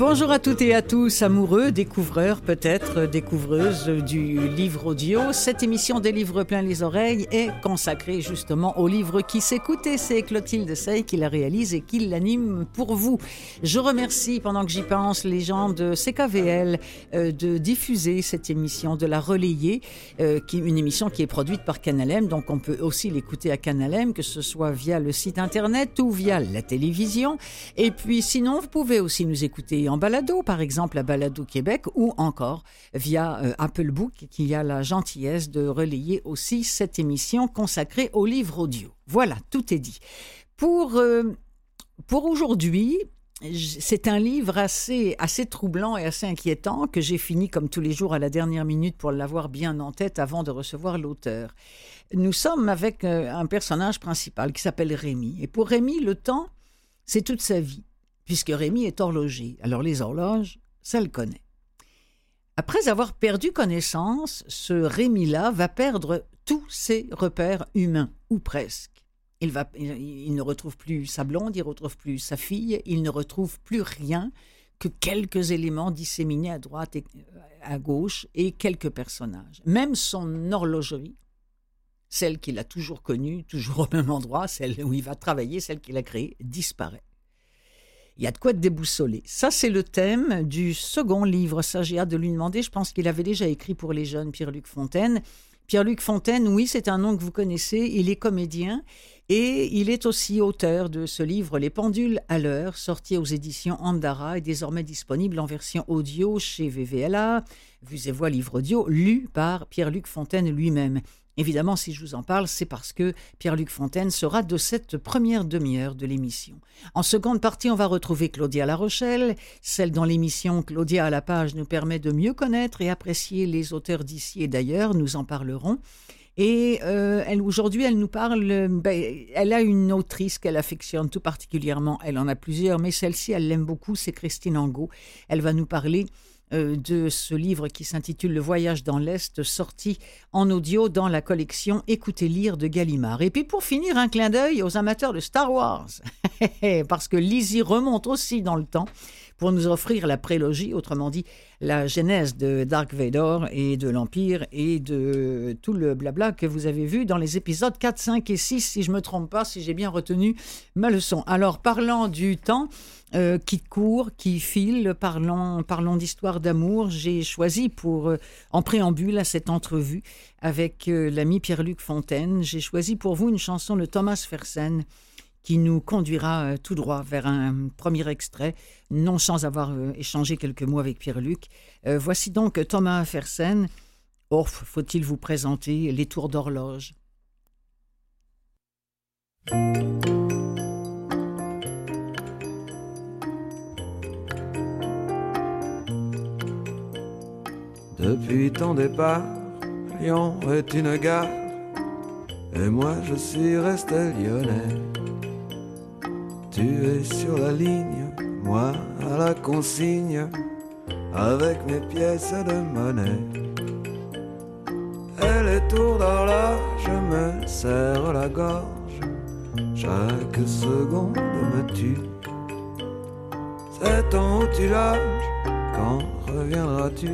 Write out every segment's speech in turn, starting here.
Bonjour à toutes et à tous, amoureux, découvreurs peut-être, découvreuses du livre audio. Cette émission des livres plein les oreilles est consacrée justement au livre qui s'écoute c'est Clotilde Sey qui la réalise et qui l'anime pour vous. Je remercie pendant que j'y pense les gens de CKVL euh, de diffuser cette émission, de la relayer, euh, une émission qui est produite par Canalem, donc on peut aussi l'écouter à Canalem, que ce soit via le site internet ou via la télévision. Et puis sinon, vous pouvez aussi nous écouter en balado, par exemple à Balado Québec, ou encore via euh, Apple Book, qui a la gentillesse de relayer aussi cette émission consacrée au livre audio. Voilà, tout est dit. Pour, euh, pour aujourd'hui, c'est un livre assez, assez troublant et assez inquiétant que j'ai fini comme tous les jours à la dernière minute pour l'avoir bien en tête avant de recevoir l'auteur. Nous sommes avec euh, un personnage principal qui s'appelle Rémi. Et pour Rémi, le temps, c'est toute sa vie puisque Rémi est horloger. Alors les horloges, ça le connaît. Après avoir perdu connaissance, ce Rémi-là va perdre tous ses repères humains, ou presque. Il, ne retrouve plus sa blonde, il ne retrouve plus sa fille, il ne retrouve plus rien que quelques éléments disséminés à droite et à gauche et quelques personnages. Même son horlogerie, celle qu'il a toujours connue, toujours au même endroit, celle où il va travailler, celle qu'il a créée, disparaît. Il y a de quoi être déboussolé. Ça, c'est le thème du second livre. Ça, j'ai hâte de lui demander. Je pense qu'il avait déjà écrit pour les jeunes Pierre-Luc Fontaine. Pierre-Luc Fontaine, oui, c'est un nom que vous connaissez. Il est comédien et il est aussi auteur de ce livre Les pendules à l'heure, sorti aux éditions Andara et désormais disponible en version audio chez VVLA, Vues et Voix Livre Audio, lu par Pierre-Luc Fontaine lui-même. Évidemment, si je vous en parle, c'est parce que Pierre-Luc Fontaine sera de cette première demi-heure de l'émission. En seconde partie, on va retrouver Claudia La Rochelle, celle dont l'émission Claudia à la page nous permet de mieux connaître et apprécier les auteurs d'ici et d'ailleurs. Nous en parlerons. Et euh, aujourd'hui, elle nous parle. Ben, elle a une autrice qu'elle affectionne tout particulièrement. Elle en a plusieurs, mais celle-ci, elle l'aime beaucoup. C'est Christine Angot. Elle va nous parler euh, de ce livre qui s'intitule Le voyage dans l'Est, sorti en audio dans la collection Écoutez lire de Gallimard. Et puis pour finir, un clin d'œil aux amateurs de Star Wars, parce que Lizzie remonte aussi dans le temps pour nous offrir la prélogie, autrement dit la genèse de Dark Vador et de l'Empire et de tout le blabla que vous avez vu dans les épisodes 4, 5 et 6, si je ne me trompe pas, si j'ai bien retenu ma leçon. Alors, parlant du temps, euh, qui court, qui file, parlons, parlons d'histoire d'amour. J'ai choisi pour, euh, en préambule à cette entrevue avec euh, l'ami Pierre-Luc Fontaine, j'ai choisi pour vous une chanson de Thomas Fersen qui nous conduira euh, tout droit vers un premier extrait, non sans avoir euh, échangé quelques mots avec Pierre-Luc. Euh, voici donc Thomas Fersen. Oh, faut-il vous présenter les tours d'horloge? Depuis ton départ, Lyon est une gare, et moi je suis resté lyonnais. Tu es sur la ligne, moi à la consigne, avec mes pièces de monnaie. Et les tours d'horloge me serrent la gorge, chaque seconde me tue. C'est ton où tu loges, quand reviendras-tu?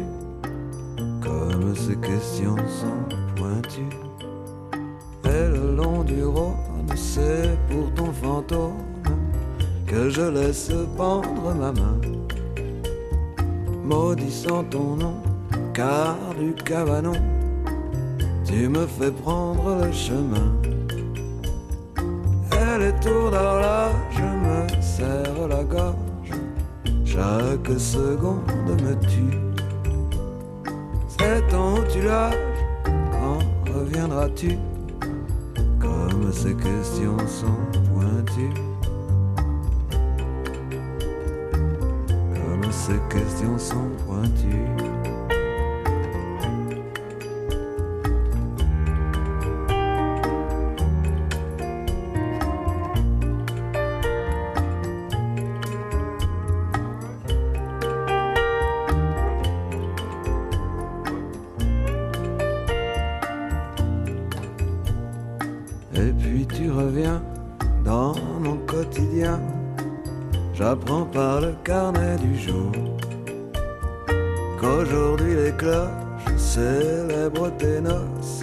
Comme ces questions sont pointues. Et le long du Rhône, c'est pour ton fantôme que je laisse pendre ma main, maudissant ton nom, car du cabanon, tu me fais prendre le chemin. Et les tours d'horloge me serrent la gorge, chaque seconde me tue. C'est ton tu quand reviendras-tu? Comme ces questions sont pointues. questions sont pointues. Et puis tu reviens dans mon quotidien, j'apprends par le carnet du jour qu'aujourd'hui les cloches célèbrent tes noces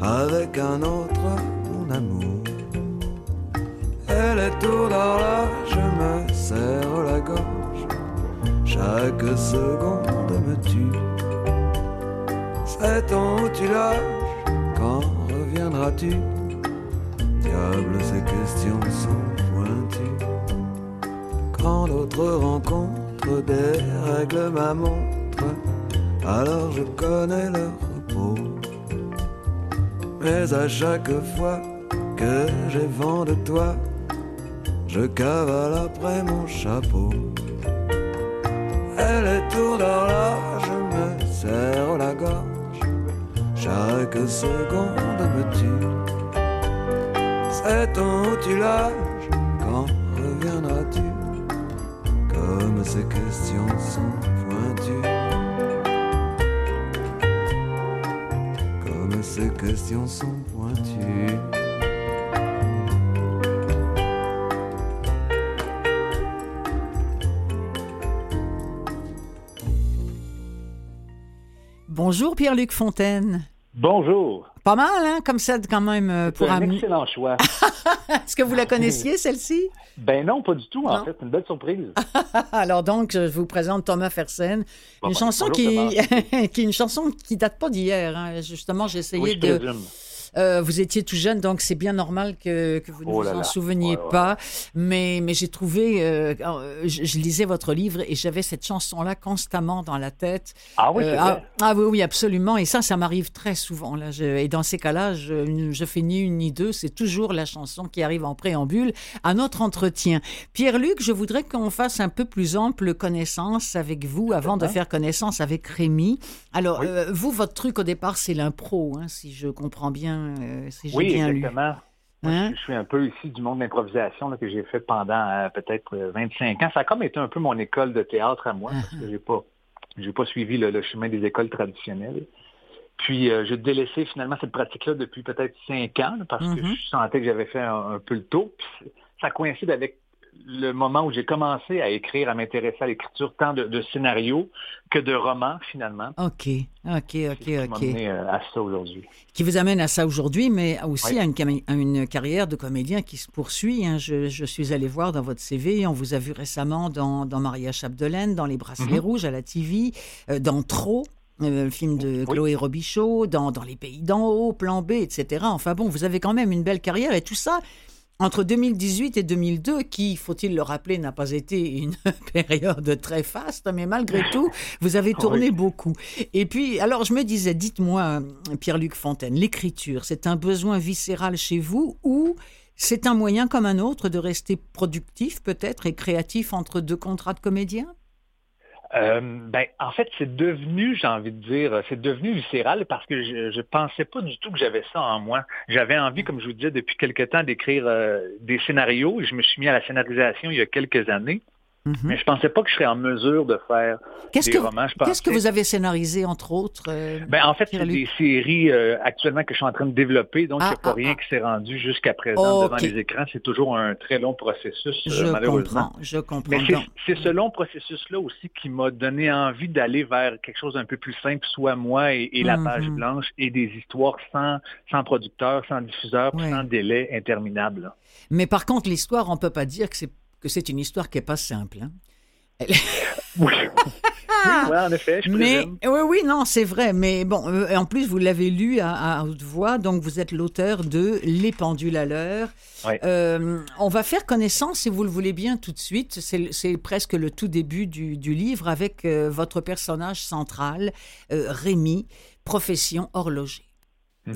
avec un autre, mon amour. Et les tours d'horloge me serrent la gorge, chaque seconde me tue. C'est ton où tu lâches, quand reviendras-tu? Diable, ces questions sont pointues. Quand d'autres rencontres dérèglent ma montre, alors je connais leur repos. Mais à chaque fois que j'ai vent de toi, je cavale après mon chapeau. Et les tours d'horloge me serrent la gorge, chaque seconde me tue. C'est ton lâches, quand reviendras-tu? Comme ces questions sont ces questions sont pointues. Bonjour Pierre-Luc Fontaine. Bonjour. Pas mal, hein, comme ça, quand même, euh, pour un excellent choix. Est-ce que vous la connaissiez, celle-ci? ben non, pas du tout, en Non. fait. Une belle surprise. Alors donc, je vous présente Thomas Fersen. Bon, Une chanson bonjour, qui, qui est une chanson qui date pas d'hier. hein. Justement, j'ai essayé Oui, de. présume. Euh, vous étiez tout jeune, donc c'est bien normal que, que vous ne Oh vous en là. souveniez Ouais, ouais. pas. Mais, mais j'ai trouvé, euh, euh, je, je lisais votre livre et j'avais cette chanson-là constamment dans la tête. Ah oui, Euh, ah, ah oui, oui, absolument. Et ça, ça m'arrive très souvent. Là. Je- et dans ces cas-là, je, je fais ni une ni deux. C'est toujours la chanson qui arrive en préambule à notre entretien. Pierre-Luc, je voudrais qu'on fasse un peu plus ample connaissance avec vous avant de faire connaissance avec Rémi. Alors, Oui. euh, vous, votre truc au départ, c'est l'impro, hein, si je comprends bien, euh, si j'ai Oui, bien exactement. Moi, Hein? je, je suis un peu ici du monde d'improvisation là, que j'ai fait pendant euh, peut-être euh, 25 ans. Ça a comme été un peu mon école de théâtre à moi, parce que j'ai pas j'ai pas suivi le, le chemin des écoles traditionnelles. Puis euh, j'ai délaissé finalement cette pratique-là depuis peut-être 5 ans, là, parce que Mhm. je sentais que j'avais fait un, un peu le tour. Puis ça coïncide avec le moment où j'ai commencé à écrire, à m'intéresser à l'écriture tant de, de scénarios que de romans finalement. OK, OK, OK, qui OK. mené euh, à ça aujourd'hui. Qui vous amène à ça aujourd'hui, mais aussi Oui. à, une, cam- à une carrière de comédien qui se poursuit. hein. Je, je suis allé voir dans votre CV, on vous a vu récemment dans, dans Maria Chapdelaine, dans Les Bracelets Mhm. Rouges à la TV, euh, dans Trop. euh, le film de Oui. Chloé Robichaud, dans, dans Les Pays d'en haut, Plan B, etc. Enfin bon, vous avez quand même une belle carrière et tout ça entre 2018 et 2002, qui, faut-il le rappeler, n'a pas été une période très faste, mais malgré tout, vous avez tourné beaucoup. Et puis, alors je me disais, dites-moi, Pierre-Luc Fontaine, l'écriture, c'est un besoin viscéral chez vous ou c'est un moyen comme un autre de rester productif peut-être et créatif entre deux contrats de comédien Euh, ben, en fait, c'est devenu, j'ai envie de dire, c'est devenu viscéral parce que je, je pensais pas du tout que j'avais ça en moi. J'avais envie, comme je vous disais, depuis quelque temps, d'écrire euh, des scénarios. Je me suis mis à la scénarisation il y a quelques années, Mhm. mais je pensais pas que je serais en mesure de faire des que, romans. Qu'est-ce que vous avez scénarisé, entre autres euh, Ben, en fait, c'est des séries euh, actuellement que je suis en train de développer, donc il Ah, n'y a pas ah, rien ah. qui s'est rendu jusqu'à présent devant les écrans. C'est toujours un très long processus, euh, Je malheureusement. comprends, je comprends. Mais c'est- ce long processus-là aussi qui m'a donné envie d'aller vers quelque chose d'un peu plus simple, soit moi et, et la Mhm. page blanche, et des histoires sans, sans producteur, sans diffuseur, Ouais. sans délai interminable. là. Mais par contre, l'histoire, on peut pas dire que c'est que c'est une histoire qui est pas simple. hein. Oui, oui en effet, je Mais oui, oui, non, c'est vrai. Mais bon, euh, en plus, vous l'avez lu à, à haute voix, donc vous êtes l'auteur de Les pendules à l'heure. Euh, on va faire connaissance, si vous le voulez bien, tout de suite. C'est c'est presque le tout début du, du livre avec euh, votre personnage central, euh, Rémi, profession horloger.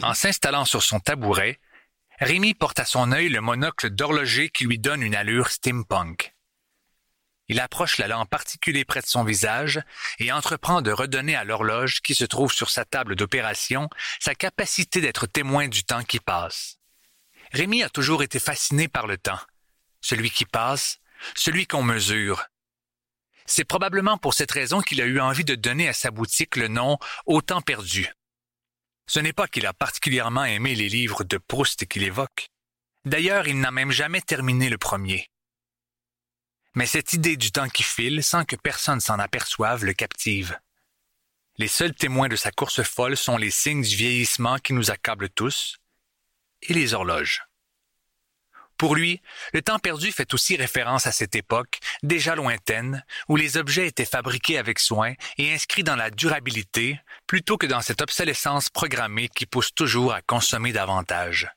En s'installant sur son tabouret, Rémi porte à son œil le monocle d'horloger qui lui donne une allure steampunk. Il approche la lampe particulier près de son visage et entreprend de redonner à l'horloge qui se trouve sur sa table d'opération sa capacité d'être témoin du temps qui passe. Rémi a toujours été fasciné par le temps, celui qui passe, celui qu'on mesure. C'est probablement pour cette raison qu'il a eu envie de donner à sa boutique le nom Au temps perdu. Ce n'est pas qu'il a particulièrement aimé les livres de Proust qu'il évoque. D'ailleurs, il n'a même jamais terminé le premier. Mais cette idée du temps qui file sans que personne s'en aperçoive le captive. Les seuls témoins de sa course folle sont les signes du vieillissement qui nous accablent tous et les horloges. Pour lui, le temps perdu fait aussi référence à cette époque, déjà lointaine, où les objets étaient fabriqués avec soin et inscrits dans la durabilité, plutôt que dans cette obsolescence programmée qui pousse toujours à consommer davantage.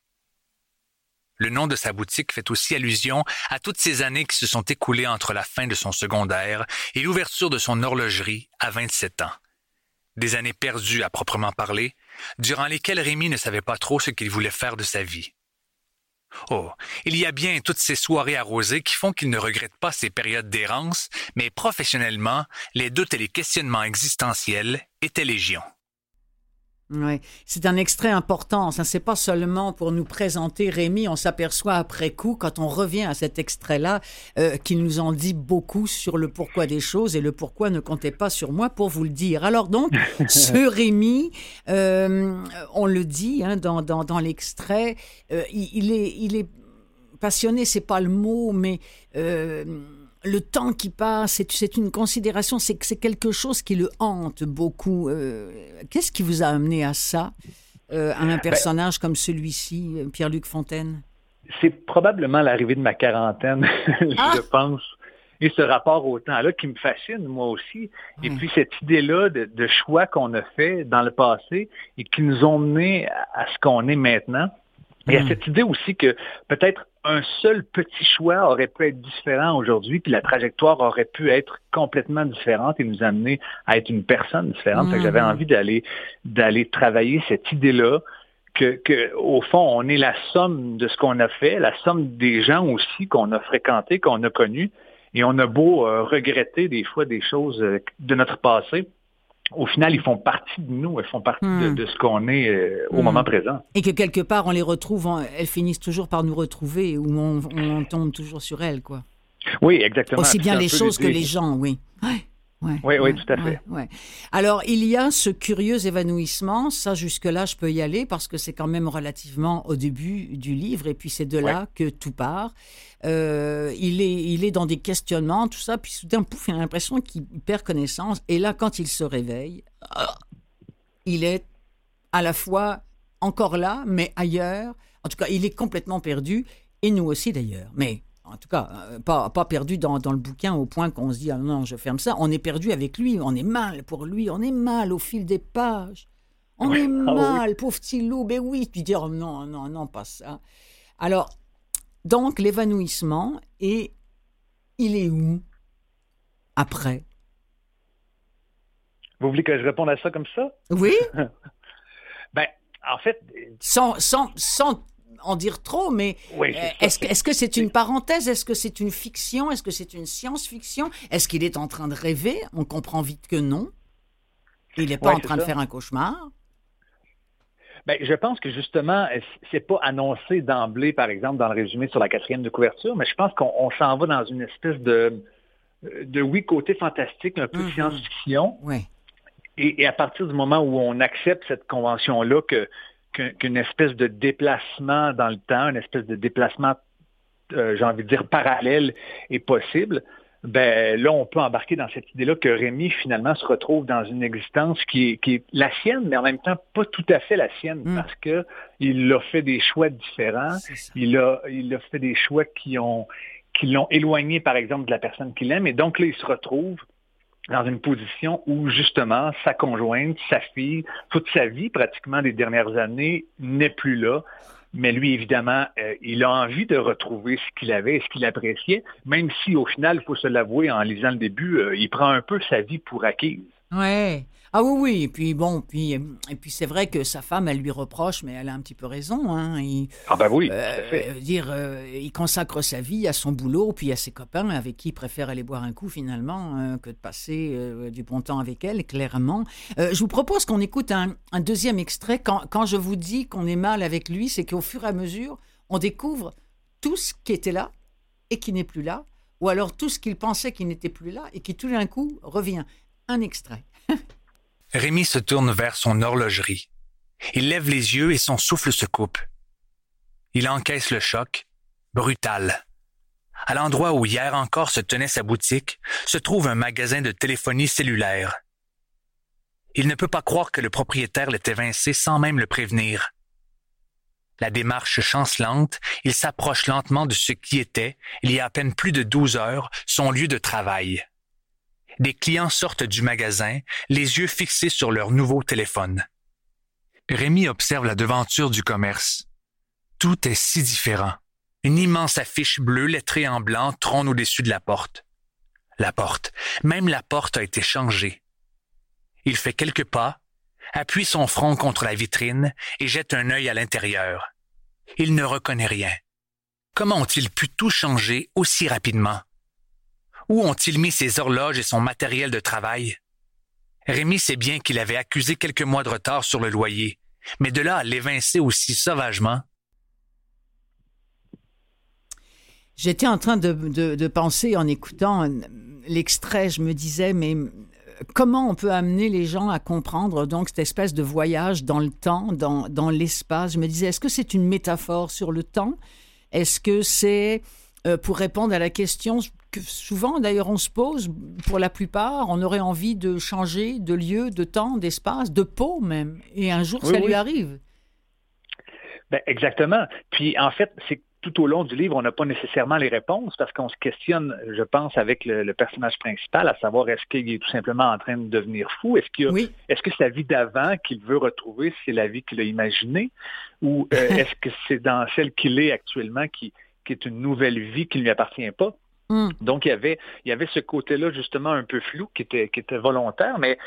Le nom de sa boutique fait aussi allusion à toutes ces années qui se sont écoulées entre la fin de son secondaire et l'ouverture de son horlogerie à 27 ans. Des années perdues à proprement parler, durant lesquelles Rémi ne savait pas trop ce qu'il voulait faire de sa vie. Oh, il y a bien toutes ces soirées arrosées qui font qu'il ne regrette pas ces périodes d'errance, mais professionnellement, les doutes et les questionnements existentiels étaient légion. Oui, c'est un extrait important. Ça, c'est pas seulement pour nous présenter Rémi. On s'aperçoit après coup, quand on revient à cet extrait-là, euh, qu'il nous en dit beaucoup sur le pourquoi des choses et le pourquoi ne comptez pas sur moi pour vous le dire. Alors donc, ce Rémi, euh, on le dit hein, dans, dans, dans l'extrait, euh, il, est, il est passionné, c'est pas le mot, mais le temps qui passe, c'est une considération, c'est c'est quelque chose qui le hante beaucoup. Euh, qu'est-ce qui vous a amené à ça, euh, à un ben personnage comme celui-ci, Pierre-Luc Fontaine? C'est probablement l'arrivée de ma quarantaine, ah! je pense. Et ce rapport au temps-là qui me fascine, moi aussi. Et puis cette idée-là de, choix qu'on a fait dans le passé et qui nous ont mené à, ce qu'on est maintenant. Il y a hmm. cette idée aussi que peut-être un seul petit choix aurait pu être différent aujourd'hui, puis la trajectoire aurait pu être complètement différente et nous amener à être une personne différente. J'avais hmm. envie d'aller d'aller travailler cette idée-là. Que, que, au fond, on est la somme de ce qu'on a fait, la somme des gens aussi qu'on a fréquentés, qu'on a connus, et on a beau euh, regretter des fois des choses euh, de notre passé, au final, ils font partie de nous, ils font partie de, hmm. ce qu'on est euh, au hmm. moment présent. Et que quelque part, on les retrouve, elles finissent toujours par nous retrouver, ou on, tombe toujours sur elles, quoi. Oui, exactement. Aussi bien les choses que les gens, oui. Oui, oui, tout à fait. Alors, il y a ce curieux évanouissement, ça jusque-là, je peux y aller parce que c'est quand même relativement au début du livre, et puis c'est de là que tout part. Euh, il, est, il est dans des questionnements, tout ça, puis soudain, pouf, il a l'impression qu'il perd connaissance. Et là, quand il se réveille, il est à la fois encore là, mais ailleurs. En tout cas, il est complètement perdu, et nous aussi d'ailleurs. Mais en tout cas, euh, pas, pas perdu dans, dans, le bouquin au point qu'on se dit, ah non, je ferme ça. On est perdu avec lui, on est mal pour lui, on est mal au fil des pages. On est ah mal, pauvre petit loup. Ben oui, tu dis, oh non, non, non, pas ça. Alors, donc, l'évanouissement, et il est où après? Vous voulez que je réponde à ça comme ça? Oui. ben, en fait. Sans, sans, sans en dire trop, mais euh, est-ce que c'est une parenthèse? Est-ce que c'est une fiction? Est-ce que c'est une science-fiction? Est-ce qu'il est en train de rêver? On comprend vite que non. Il n'est pas en train de faire un cauchemar. Ben, je pense que justement, c'est pas annoncé d'emblée, par exemple, dans le résumé sur la quatrième de couverture, mais je pense qu'on s'en va dans une espèce de, de oui, côté fantastique, un peu mm-hmm. science-fiction. Oui. Et, à partir du moment où on accepte cette convention-là, que qu'une espèce de déplacement dans le temps, une espèce de déplacement, euh, j'ai envie de dire, parallèle est possible, ben là, on peut embarquer dans cette idée-là que Rémi, finalement, se retrouve dans une existence qui est, qui est la sienne, mais en même temps pas tout à fait la sienne, hmm. parce que il a fait des choix différents, il a, il a fait des choix qui ont qui l'ont éloigné, par exemple, de la personne qu'il aime, et donc là, il se retrouve dans une position où, justement, sa conjointe, sa fille, toute sa vie, pratiquement des dernières années, n'est plus là. Mais lui, évidemment, euh, il a envie de retrouver ce qu'il avait, ce qu'il appréciait, même si au final, il faut se l'avouer, en lisant le début, euh, il prend un peu sa vie pour acquise. Ouais. Ah oui, oui. Et puis bon, puis, et puis c'est vrai que sa femme, elle lui reproche, mais elle a un petit peu raison. Hein. Il, ah ben oui. Euh, dire, euh, il consacre sa vie à son boulot, puis à ses copains, avec qui il préfère aller boire un coup finalement, hein, que de passer euh, du bon temps avec elle, clairement. je vous propose qu'on écoute un, un, deuxième extrait. Quand, quand je vous dis qu'on est mal avec lui, c'est qu'au fur et à mesure, on découvre tout ce qui était là et qui n'est plus là, ou alors tout ce qu'il pensait qui n'était plus là et qui tout d'un coup revient. Un extrait. Rémi se tourne vers son horlogerie. Il lève les yeux et son souffle se coupe. Il encaisse le choc, brutal. à l'endroit où hier encore se tenait sa boutique, se trouve un magasin de téléphonie cellulaire. Il ne peut pas croire que le propriétaire l'ait évincé sans même le prévenir. La démarche chancelante, il s'approche lentement de ce qui était, il y a à peine plus de douze heures, son lieu de travail. Des clients sortent du magasin, les yeux fixés sur leur nouveau téléphone. Rémi observe la devanture du commerce. Tout est si différent. Une immense affiche bleue lettrée en blanc trône au-dessus de la porte. La porte, même la porte a été changée. Il fait quelques pas, appuie son front contre la vitrine et jette un œil à l'intérieur. Il ne reconnaît rien. Comment ont-ils pu tout changer aussi rapidement? Où ont-ils mis ses horloges et son matériel de travail? Rémi sait bien qu'il avait accusé quelques mois de retard sur le loyer, mais de là à l'évincer aussi sauvagement, J'étais en train de, penser en écoutant l'extrait, je me disais, mais comment on peut amener les gens à comprendre donc cette espèce de voyage dans le temps, dans, dans l'espace? Je me disais, est-ce que c'est une métaphore sur le temps? Est-ce que c'est euh, pour répondre à la question que souvent d'ailleurs on se pose, pour la plupart, on aurait envie de changer de lieu, de temps, d'espace, de peau même, et un jour ça lui arrive. Ben, exactement. Puis en fait, c'est tout au long du livre, on n'a pas nécessairement les réponses parce qu'on se questionne, je pense, avec le, personnage principal, à savoir est-ce qu'il est tout simplement en train de devenir fou? Est-ce qu'il est-ce que sa vie d'avant qu'il veut retrouver, c'est la vie qu'il a imaginée? Ou euh, est-ce que c'est dans celle qu'il est actuellement qui, qui est une nouvelle vie qui ne lui appartient pas? Hmm. Donc, il y avait, il y avait ce côté-là, justement, un peu flou, qui était, qui était volontaire, mais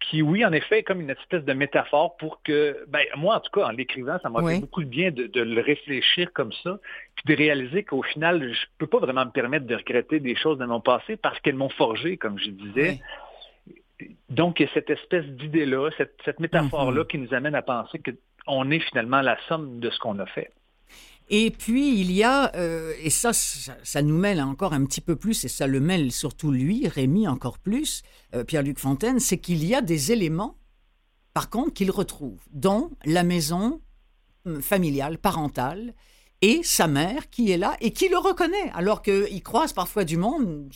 qui, oui, en effet, est comme une espèce de métaphore pour que, ben, moi, en tout cas, en l'écrivant, ça m'a fait beaucoup de bien de, le réfléchir comme ça, puis de réaliser qu'au final, je peux pas vraiment me permettre de regretter des choses de mon passé parce qu'elles m'ont forgé, comme je disais. Donc, il y a cette espèce d'idée-là, cette, métaphore-là mm-hmm. qui nous amène à penser qu'on est finalement la somme de ce qu'on a fait. Et puis, il y a, euh, et ça, ça, nous mêle encore un petit peu plus, et ça le mêle surtout lui, Rémi encore plus, euh, Pierre-Luc Fontaine, c'est qu'il y a des éléments, par contre, qu'il retrouve, dont la maison hum, familiale, parentale, et sa mère qui est là et qui le reconnaît, alors qu'il croise parfois du monde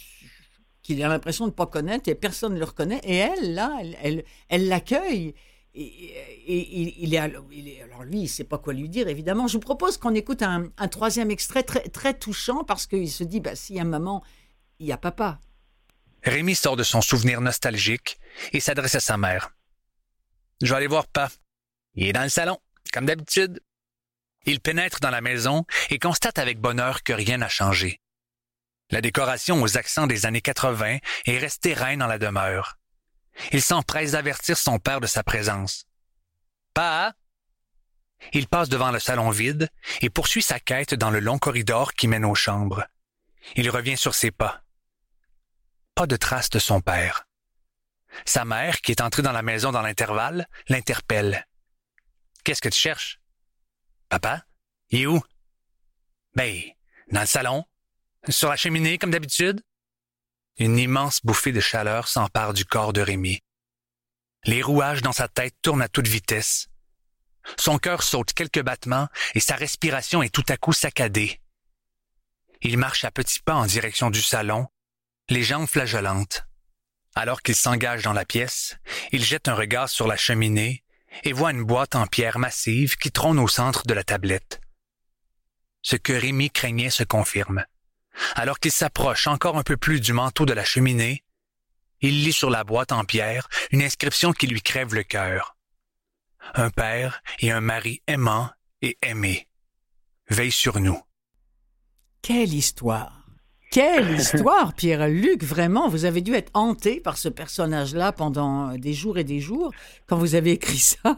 qu'il a l'impression de ne pas connaître et personne ne le reconnaît, et elle, là, elle, elle l'accueille. Et, il, est, alors lui, il sait pas quoi lui dire, évidemment. Je vous propose qu'on écoute un, troisième extrait très, très touchant parce qu'il se dit, bah, s'il y a maman, il y a papa. Rémi sort de son souvenir nostalgique et s'adresse à sa mère. Je vais aller voir pas. Il est dans le salon, comme d'habitude. Il pénètre dans la maison et constate avec bonheur que rien n'a changé. La décoration aux accents des années 80 est restée reine dans la demeure. Il s'empresse d'avertir son père de sa présence. Pas? Il passe devant le salon vide et poursuit sa quête dans le long corridor qui mène aux chambres. Il revient sur ses pas. Pas de trace de son père. Sa mère, qui est entrée dans la maison dans l'intervalle, l'interpelle. Qu'est-ce que tu cherches? Papa? Il est où? Ben, dans le salon. Sur la cheminée, comme d'habitude? Une immense bouffée de chaleur s'empare du corps de Rémi. Les rouages dans sa tête tournent à toute vitesse. Son cœur saute quelques battements et sa respiration est tout à coup saccadée. Il marche à petits pas en direction du salon, les jambes flageolantes. Alors qu'il s'engage dans la pièce, il jette un regard sur la cheminée et voit une boîte en pierre massive qui trône au centre de la tablette. Ce que Rémi craignait se confirme. Alors qu'il s'approche encore un peu plus du manteau de la cheminée, il lit sur la boîte en pierre une inscription qui lui crève le cœur. Un père et un mari aimant et aimé. Veille sur nous. Quelle histoire! Quelle histoire, Pierre-Luc, vraiment, vous avez dû être hanté par ce personnage-là pendant des jours et des jours quand vous avez écrit ça.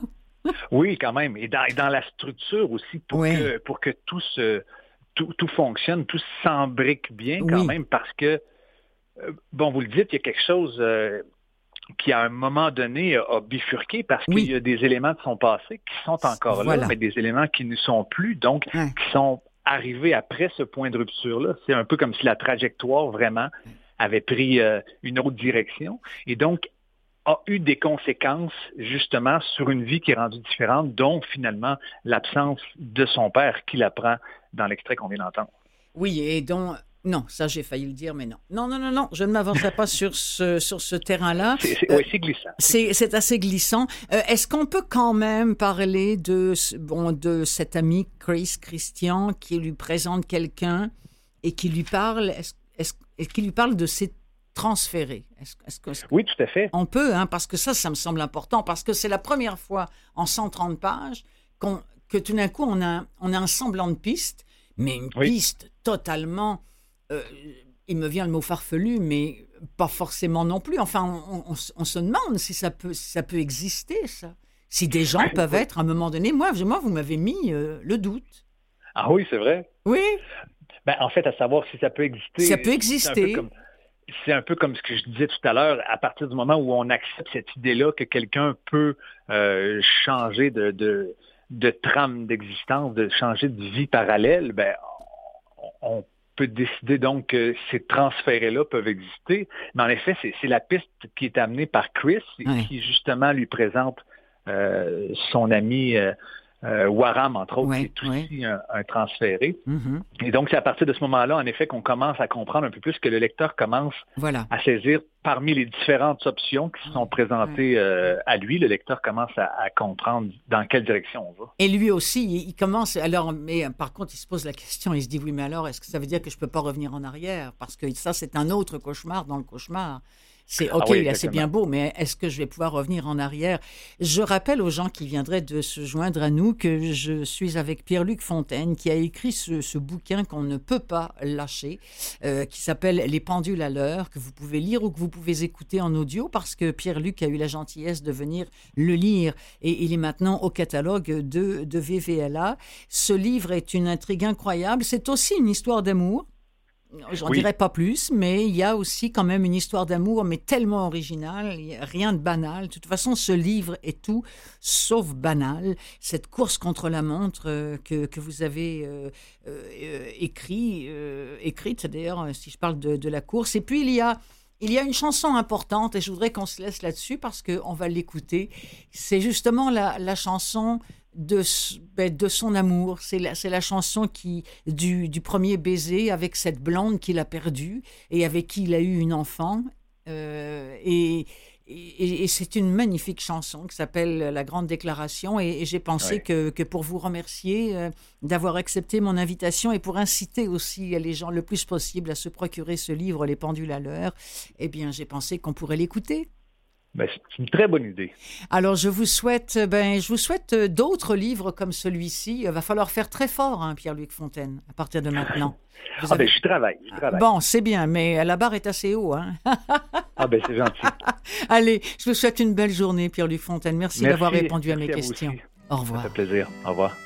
oui, quand même. Et dans, la structure aussi, pour, que, pour que tout se, tout, fonctionne, tout s'embrique bien quand même parce que, euh, bon, vous le dites, il y a quelque chose euh, qui, à un moment donné, a, bifurqué parce qu'il y a des éléments de son passé qui sont encore là, mais des éléments qui ne sont plus, donc qui sont arrivés après ce point de rupture-là. C'est un peu comme si la trajectoire vraiment avait pris euh, une autre direction. Et donc, a eu des conséquences justement sur une vie qui est rendue différente, dont finalement l'absence de son père qui l'apprend dans l'extrait qu'on vient d'entendre. Oui, et dont Non, ça j'ai failli le dire, mais non. Non, non, non, non, je ne m'avancerai pas sur ce, sur ce terrain-là. C'est euh, glissant. C'est assez glissant. Euh, est-ce qu'on peut quand même parler de, bon, de cet ami Chris Christian qui lui présente quelqu'un et qui lui parle, est et qui lui parle de ses transférés est-ce, Oui, tout à fait. On peut, hein, parce que ça, ça me semble important, parce que c'est la première fois en 130 pages que tout d'un coup on a, on a un semblant de piste, mais une piste totalement euh, il me vient le mot farfelu, mais pas forcément non plus. Enfin, on, se demande si ça peut, ça peut exister, ça. Si des gens peuvent être, à un moment donné, moi, moi vous m'avez mis euh, le doute. Ah oui, c'est vrai. Oui. Ben, en fait, à savoir si ça peut exister. Ça peut exister. C'est un, peu comme ce que je disais tout à l'heure, à partir du moment où on accepte cette idée-là que quelqu'un peut euh, changer de, de, de trame d'existence, de changer de vie parallèle, ben, on peut décider donc que ces transférés-là peuvent exister. Mais en effet, c'est la piste qui est amenée par Chris, qui justement lui présente euh, son ami euh, euh, Waram, entre autres, qui est aussi un, transféré. Mm-hmm. Et donc, c'est à partir de ce moment-là, en effet, qu'on commence à comprendre un peu plus que le lecteur commence à saisir parmi les différentes options qui sont présentées euh, à lui, le lecteur commence à, comprendre dans quelle direction on va. Et lui aussi, il, commence, alors, mais par contre, il se pose la question, il se dit, oui, mais alors, est-ce que ça veut dire que je ne peux pas revenir en arrière? Parce que ça, c'est un autre cauchemar dans le cauchemar. C'est ah OK, là c'est bien beau, mais est-ce que je vais pouvoir revenir en arrière? Je rappelle aux gens qui viendraient de se joindre à nous que je suis avec Pierre-Luc Fontaine, qui a écrit ce, bouquin qu'on ne peut pas lâcher, euh, qui s'appelle Les pendules à l'heure, que vous pouvez lire ou que vous pouvez écouter en audio, parce que Pierre-Luc a eu la gentillesse de venir le lire et il est maintenant au catalogue de, de VVLA. Ce livre est une intrigue incroyable. C'est aussi une histoire d'amour. J'en dirais pas plus, mais il y a aussi quand même une histoire d'amour, mais tellement originale, rien de banal. De toute façon, ce livre est tout sauf banal. Cette course contre la montre euh, que, que, vous avez euh, euh, écrit, écrite d'ailleurs, si je parle de, de, la course. Et puis il y a il y a une chanson importante et je voudrais qu'on se laisse là-dessus parce qu'on va l'écouter. C'est justement la, la chanson de, ben, de son amour. C'est la, la chanson qui, du, du, premier baiser avec cette blonde qu'il a perdue et avec qui il a eu une enfant. Euh, et, et, c'est une magnifique chanson qui s'appelle La Grande Déclaration. Et, j'ai pensé que, que, pour vous remercier euh, d'avoir accepté mon invitation et pour inciter aussi les gens le plus possible à se procurer ce livre, Les pendules à l'heure, eh bien, j'ai pensé qu'on pourrait l'écouter. Ben, c'est une très bonne idée. Alors, je vous souhaite, ben, je vous souhaite euh, d'autres livres comme celui-ci. Il va falloir faire très fort, hein, Pierre-Luc Fontaine, à partir de maintenant. ah ben, je travaille, Bon, c'est bien, mais la barre est assez haut. Hein? ah ben, c'est gentil. Allez, je vous souhaite une belle journée, Pierre-Luc Fontaine. Merci, d'avoir répondu à mes questions. Au revoir. Ça fait plaisir. Au revoir.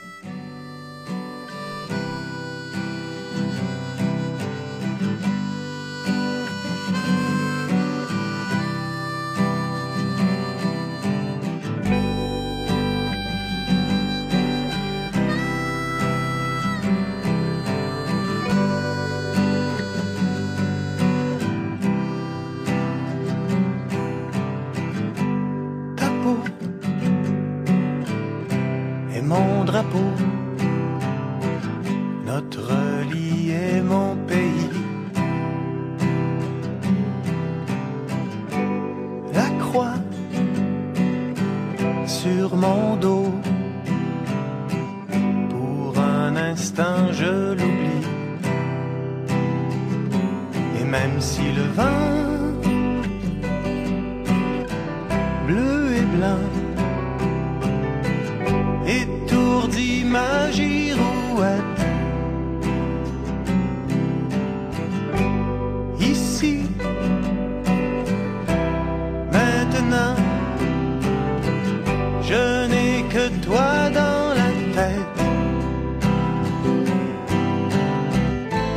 Je n'ai que toi dans la tête.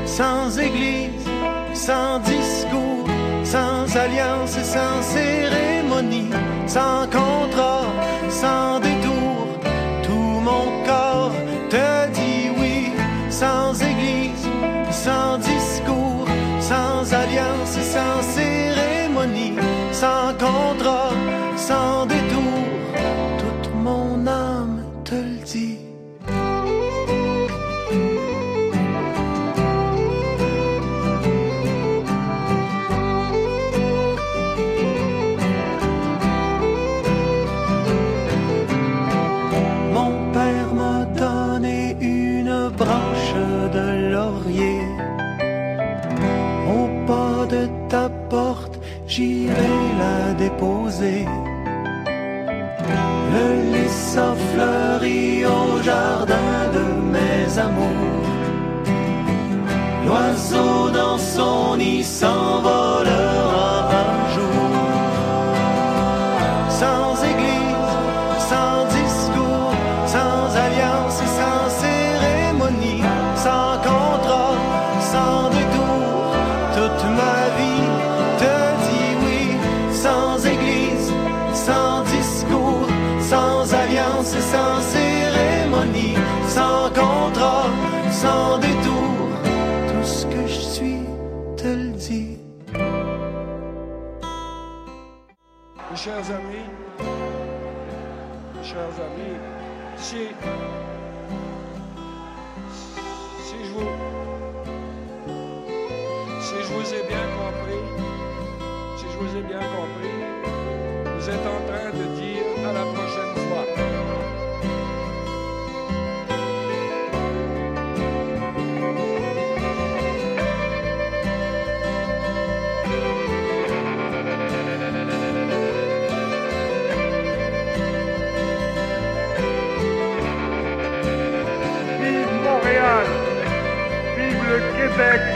Sans église, sans discours, sans alliance sans cérémonie, sans contrat Le lys a fleuri au jardin de mes amours. L'oiseau dans son nid s'envolera Mes chers amis, mes chers amis, si, si je vous, si je vous ai bien compris, si je vous ai bien compris, vous êtes en Vive le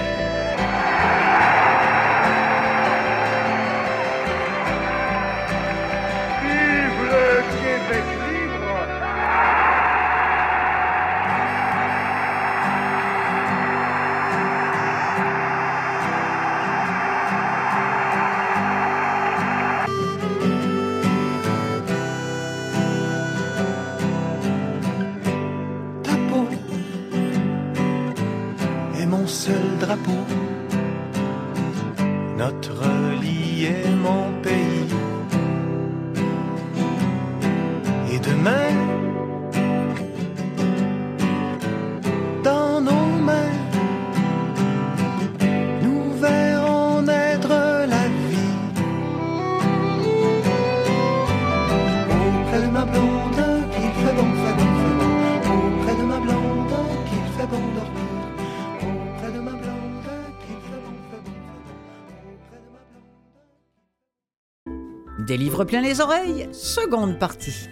livres plein les oreilles, seconde partie.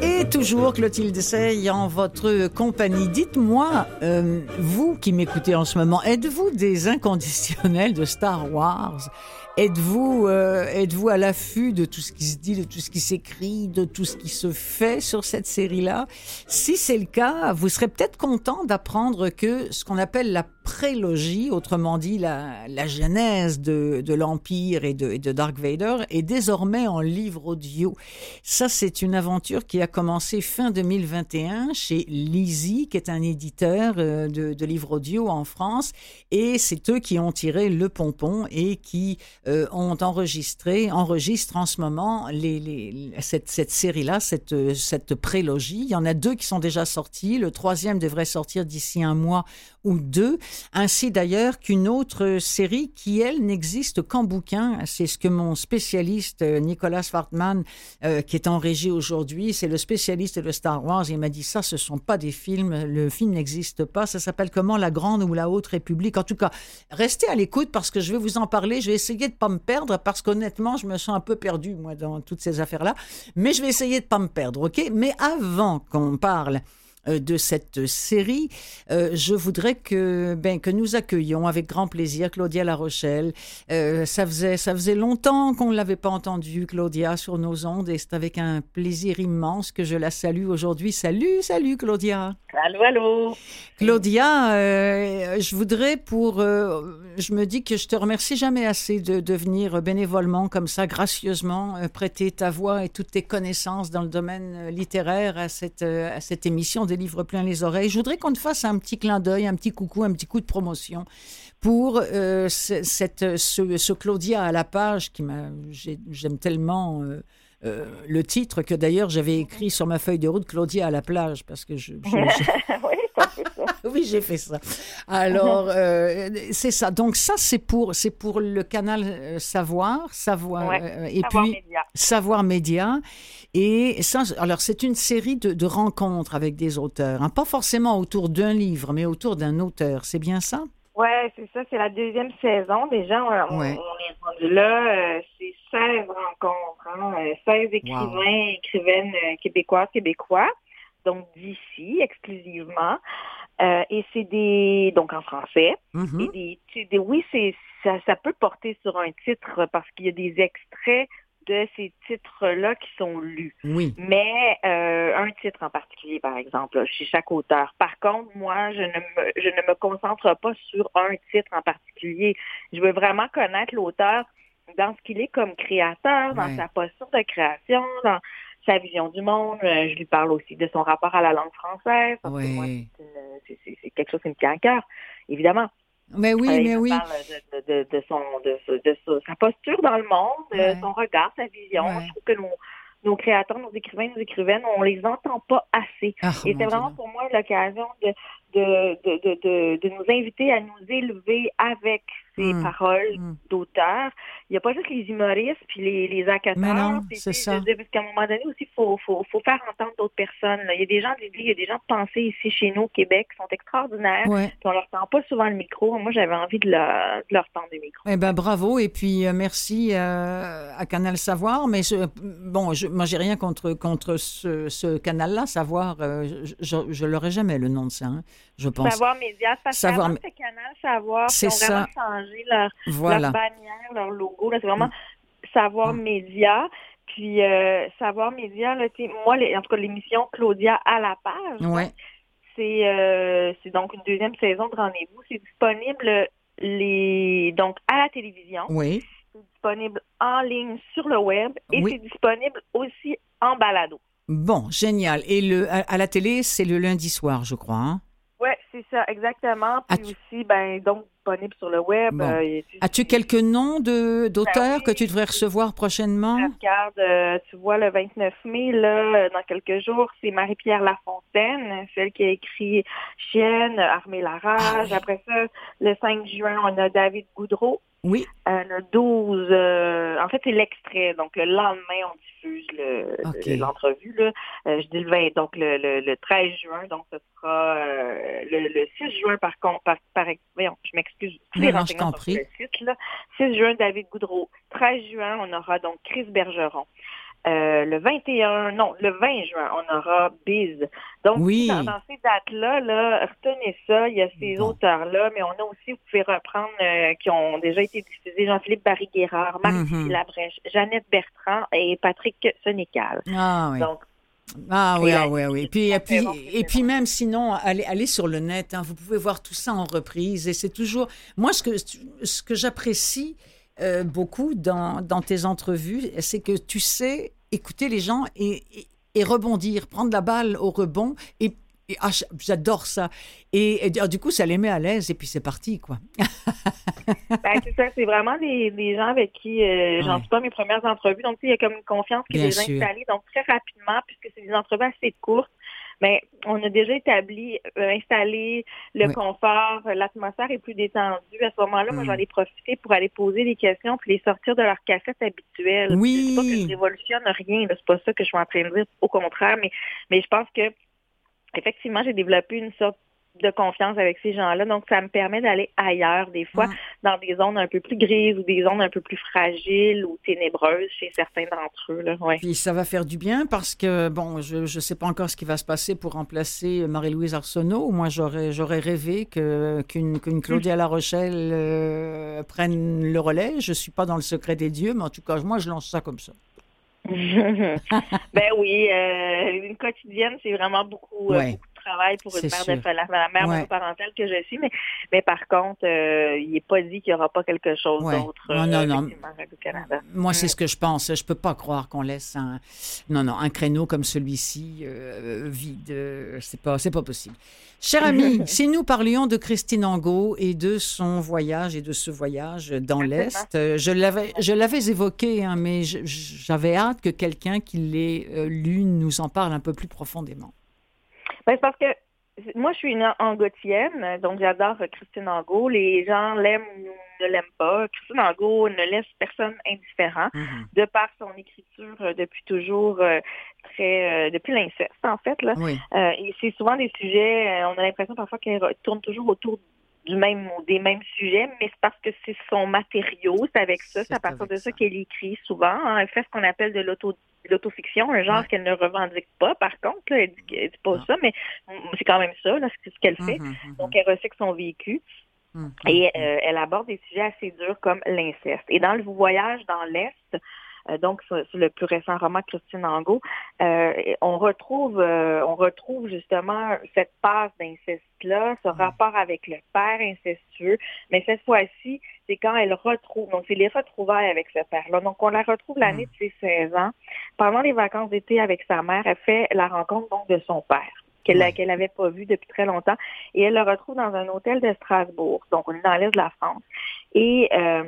Et toujours Clotilde Sey en votre compagnie. Dites-moi, euh, vous qui m'écoutez en ce moment, êtes-vous des inconditionnels de Star Wars? Êtes-vous euh, êtes-vous à l'affût de tout ce qui se dit, de tout ce qui s'écrit, de tout ce qui se fait sur cette série-là? Si c'est le cas, vous serez peut-être content d'apprendre que ce qu'on appelle la prélogie, autrement dit la, la genèse de, de l'Empire et de, et de Dark Vader, est désormais en livre audio. Ça, c'est une aventure qui a commencé fin 2021 chez Lizzie, qui est un éditeur euh, de, de livres audio en France, et c'est eux qui ont tiré le pompon et qui euh, ont enregistré, enregistrent en ce moment les, les, cette, cette série-là, cette, cette prélogie. Il y en a deux qui sont déjà sortis. Le troisième devrait sortir d'ici un mois ou deux, ainsi d'ailleurs qu'une autre série qui, elle, n'existe qu'en bouquin. C'est ce que mon spécialiste euh, Nicolas Fartman, euh, qui est en régie aujourd'hui, c'est le spécialiste de Star Wars, il m'a dit ça, ce sont pas des films, le film n'existe pas, ça s'appelle comment La Grande ou la Haute République. En tout cas, restez à l'écoute parce que je vais vous en parler, je vais essayer de pas me perdre parce qu'honnêtement, je me sens un peu perdu, moi, dans toutes ces affaires-là, mais je vais essayer de pas me perdre, ok? Mais avant qu'on parle de cette série, euh, je voudrais que, ben, que nous accueillions avec grand plaisir Claudia La Rochelle. Euh, ça, faisait, ça faisait longtemps qu'on ne l'avait pas entendue, Claudia, sur nos ondes, et c'est avec un plaisir immense que je la salue aujourd'hui. Salut, salut Claudia. Allô, allô. Claudia, euh, je voudrais pour... euh, je me dis que je te remercie jamais assez de, de venir bénévolement, comme ça, gracieusement, euh, prêter ta voix et toutes tes connaissances dans le domaine euh, littéraire à cette, euh, à cette émission des livres plein les oreilles. Je voudrais qu'on te fasse un petit clin d'œil, un petit coucou, un petit coup de promotion pour euh, ce, Claudia à la page qui m'a, j'ai- j'aime tellement euh, euh, le titre que d'ailleurs j'avais écrit sur ma feuille de route, Claudia à la plage, parce que je, je- je- oui, j'ai fait ça. Alors, euh, c'est ça. Donc ça, c'est pour, c'est pour le canal euh, Savoir, Savoir, Ouais, et Savoir puis Média. Savoir Média. Et ça, alors c'est une série de, de rencontres avec des auteurs, hein. pas forcément autour d'un livre, mais autour d'un auteur. C'est bien ça? Ouais, c'est ça, c'est la deuxième saison. Déjà, on, Ouais. on est rendu là. euh, c'est 16 rencontres, hein, euh, 16 écrivains, écrivaines euh, québécoises, québécois, donc d'ici exclusivement. Euh, et c'est des, donc en français. Mhm. Et des, des- oui, c'est ça, ça peut porter sur un titre parce qu'il y a des extraits de ces titres-là qui sont lus. Oui. Mais euh, un titre en particulier, par exemple, là, chez chaque auteur. Par contre, moi, je ne, me, je ne me concentre pas sur un titre en particulier. Je veux vraiment connaître l'auteur dans ce qu'il est comme créateur, dans sa posture de création, dans sa vision du monde. Euh, Je lui parle aussi de son rapport à la langue française. Parce que moi, c'est quelque chose qui me tient à cœur, évidemment. Mais oui, Euh, mais oui. parle de, de, de, de son, de, de sa- posture dans le monde, Ouais. son regard, sa vision. Ouais. Je trouve que nos, nos créateurs, nos écrivains, nos écrivaines, on les entend pas assez. Ah, Et mon c'est vraiment pour moi l'occasion de, de, de, de, de, nous inviter à nous élever avec ces Mm. paroles Mm. d'auteurs. Il n'y a pas juste les humoristes puis les, les puis, c'est ça. dire, Parce qu'à un moment donné aussi, il faut, faut, faut faire entendre d'autres personnes. là. Il y a des gens d'idées, il y a des gens de pensée ici chez nous au Québec qui sont extraordinaires. Ouais. Puis on leur tend pas souvent le micro. Moi, j'avais envie de leur, de leur tendre le micro. Eh ben bravo et puis euh, merci euh, à Canal Savoir. Mais je, bon, je, moi j'ai rien contre contre ce, ce canal-là. Savoir, euh, je, je, je l'aurai jamais le nom de ça. hein, je pense. Savoir Média, parce Savoir qu'avant, c'était Canal Savoir. C'est Ils ont vraiment ça. changé leur, Voilà. leur bannière, leur logo. Là, c'est vraiment Mm. Savoir Mm. Média. Puis euh, Savoir Média, là, moi, les- en tout cas, l'émission Claudia à la page, Ouais. donc, c'est euh, c'est donc une deuxième saison de rendez-vous. C'est disponible les donc à la télévision. Oui. C'est disponible en ligne sur le web et Oui. c'est disponible aussi en balado. Bon, génial. Et le à, à la télé, c'est le lundi soir, je crois. hein? Ouais, c'est ça, exactement. Puis As-tu- aussi, ben donc disponible sur le web. Bon. euh, As-tu quelques noms de d'auteurs Ben oui. que tu devrais recevoir prochainement? Regarde, euh, tu vois, le 29 mai, là, dans quelques jours, c'est Marie-Pierre Lafontaine, celle qui a écrit Chienne, Armée la rage. Ah oui. Après ça, le 5 juin, on a David Goudreau. Oui. Euh, le 12, euh, en fait, c'est l'extrait. Donc, le lendemain, on diffuse le- le- l'entrevue. là. Euh, je dis le 20, donc le, le, le 13 juin. Donc, ce sera euh, le, le 6 juin, par contre, par, par voyons, je m'excuse. Tous les renseignements sur le site, là. 6 juin, David Goudreau. 13 juin, on aura donc Chris Bergeron. Euh, le 21, non, le 20 juin, on aura Biz. Donc, Oui. dans, dans ces dates-là, là, retenez ça, il y a ces Bon. auteurs-là, mais on a aussi, vous pouvez reprendre, euh, qui ont déjà été diffusés, Jean-Philippe Barry-Guerrard, Marie Mhm. Labrèche, Jeannette Bertrand et Patrick Sénécal. Ah oui. Donc, Ah oui, ah oui, ah oui. Et puis, c'est et puis, et puis même sinon, allez, allez sur le net, hein, vous pouvez voir tout ça en reprise. Et c'est toujours... Moi, ce que, ce que j'apprécie euh, beaucoup dans, dans tes entrevues, c'est que tu sais écouter les gens et, et, et rebondir, prendre la balle au rebond. Et- ah, j'adore ça. Et, et, ah, du coup, ça les met à l'aise et puis c'est parti, quoi. ben, c'est ça, c'est vraiment des, des gens avec qui euh, j'en suis pas mes premières entrevues. Donc, il y a comme une confiance qui Bien est déjà sûr. installée. Donc, très rapidement, puisque c'est des entrevues assez courtes, mais on a déjà établi, euh, installé le Oui. confort, euh, l'atmosphère est plus détendue. À ce moment-là, moi, j'en ai profité pour aller poser des questions puis les sortir de leur cassette habituelle. Oui. C'est pas que je révolutionne rien, c'est pas ça que je suis en train de dire, au contraire, mais, mais je pense que effectivement, j'ai développé une sorte de confiance avec ces gens-là. Donc, ça me permet d'aller ailleurs, des fois, dans des zones un peu plus grises ou des zones un peu plus fragiles ou ténébreuses chez certains d'entre eux. Là. Ouais. Puis ça va faire du bien parce que, bon, je ne sais pas encore ce qui va se passer pour remplacer Marie-Louise Arsenault. Moi, j'aurais, j'aurais rêvé que, qu'une, qu'une Claudia La Rochelle euh, prenne le relais. Je ne suis pas dans le secret des dieux, mais en tout cas, moi, je lance ça comme ça. ben oui, euh, une quotidienne, c'est vraiment beaucoup, euh, Ouais. beaucoup de travail pour une mère de la, la mère Ouais. monoparentale que je suis, mais, mais par contre, euh, il n'est pas dit qu'il n'y aura pas quelque chose Ouais. d'autre Non, non, euh, non. Radio-Canada. Moi, c'est Mm. ce que je pense. Je peux pas croire qu'on laisse un, non, non, un créneau comme celui-ci euh, vide. C'est pas, c'est pas possible. Cher ami, si nous parlions de Christine Angot et de son voyage et de ce voyage dans l'Est, je l'avais, je l'avais évoqué, hein, mais j'avais hâte que quelqu'un qui l'ait lu nous en parle un peu plus profondément. Ben, c'est parce que moi, je suis une angotienne, donc j'adore euh, Christine Angot. Les gens l'aiment ou ne l'aiment pas. Christine Angot ne laisse personne indifférent. Mhm. de par son écriture euh, depuis toujours euh, très euh, depuis l'inceste en fait là. Oui, Euh, et c'est souvent des sujets, on a l'impression parfois qu'elle tourne toujours autour du même ou des mêmes sujets, mais c'est parce que c'est son matériau, c'est avec ça, c'est à partir de ça ça. qu'elle écrit souvent. hein. Elle fait ce qu'on appelle de l'auto l'autofiction, un genre Ouais. qu'elle ne revendique pas, par contre, là, elle dit, elle dit pas Non. ça, mais c'est quand même ça, là, c'est ce qu'elle fait. Mhm, mhm, Donc, elle recycle son vécu. mhm. Et euh, elle aborde des sujets assez durs comme l'inceste. Et dans le voyage dans l'Est, donc sur, sur le plus récent roman de Christine Angot, euh, on retrouve euh, on retrouve justement cette passe d'inceste-là, ce rapport avec le père incestueux, mais cette fois-ci, c'est quand elle retrouve, donc c'est les retrouvailles avec ce père-là. Donc on la retrouve l'année de ses 16 ans. Pendant les vacances d'été avec sa mère, elle fait la rencontre donc de son père qu'elle n'avait pas vu depuis très longtemps. Et elle le retrouve dans un hôtel de Strasbourg. Donc, on est dans l'est de la France. Et euh,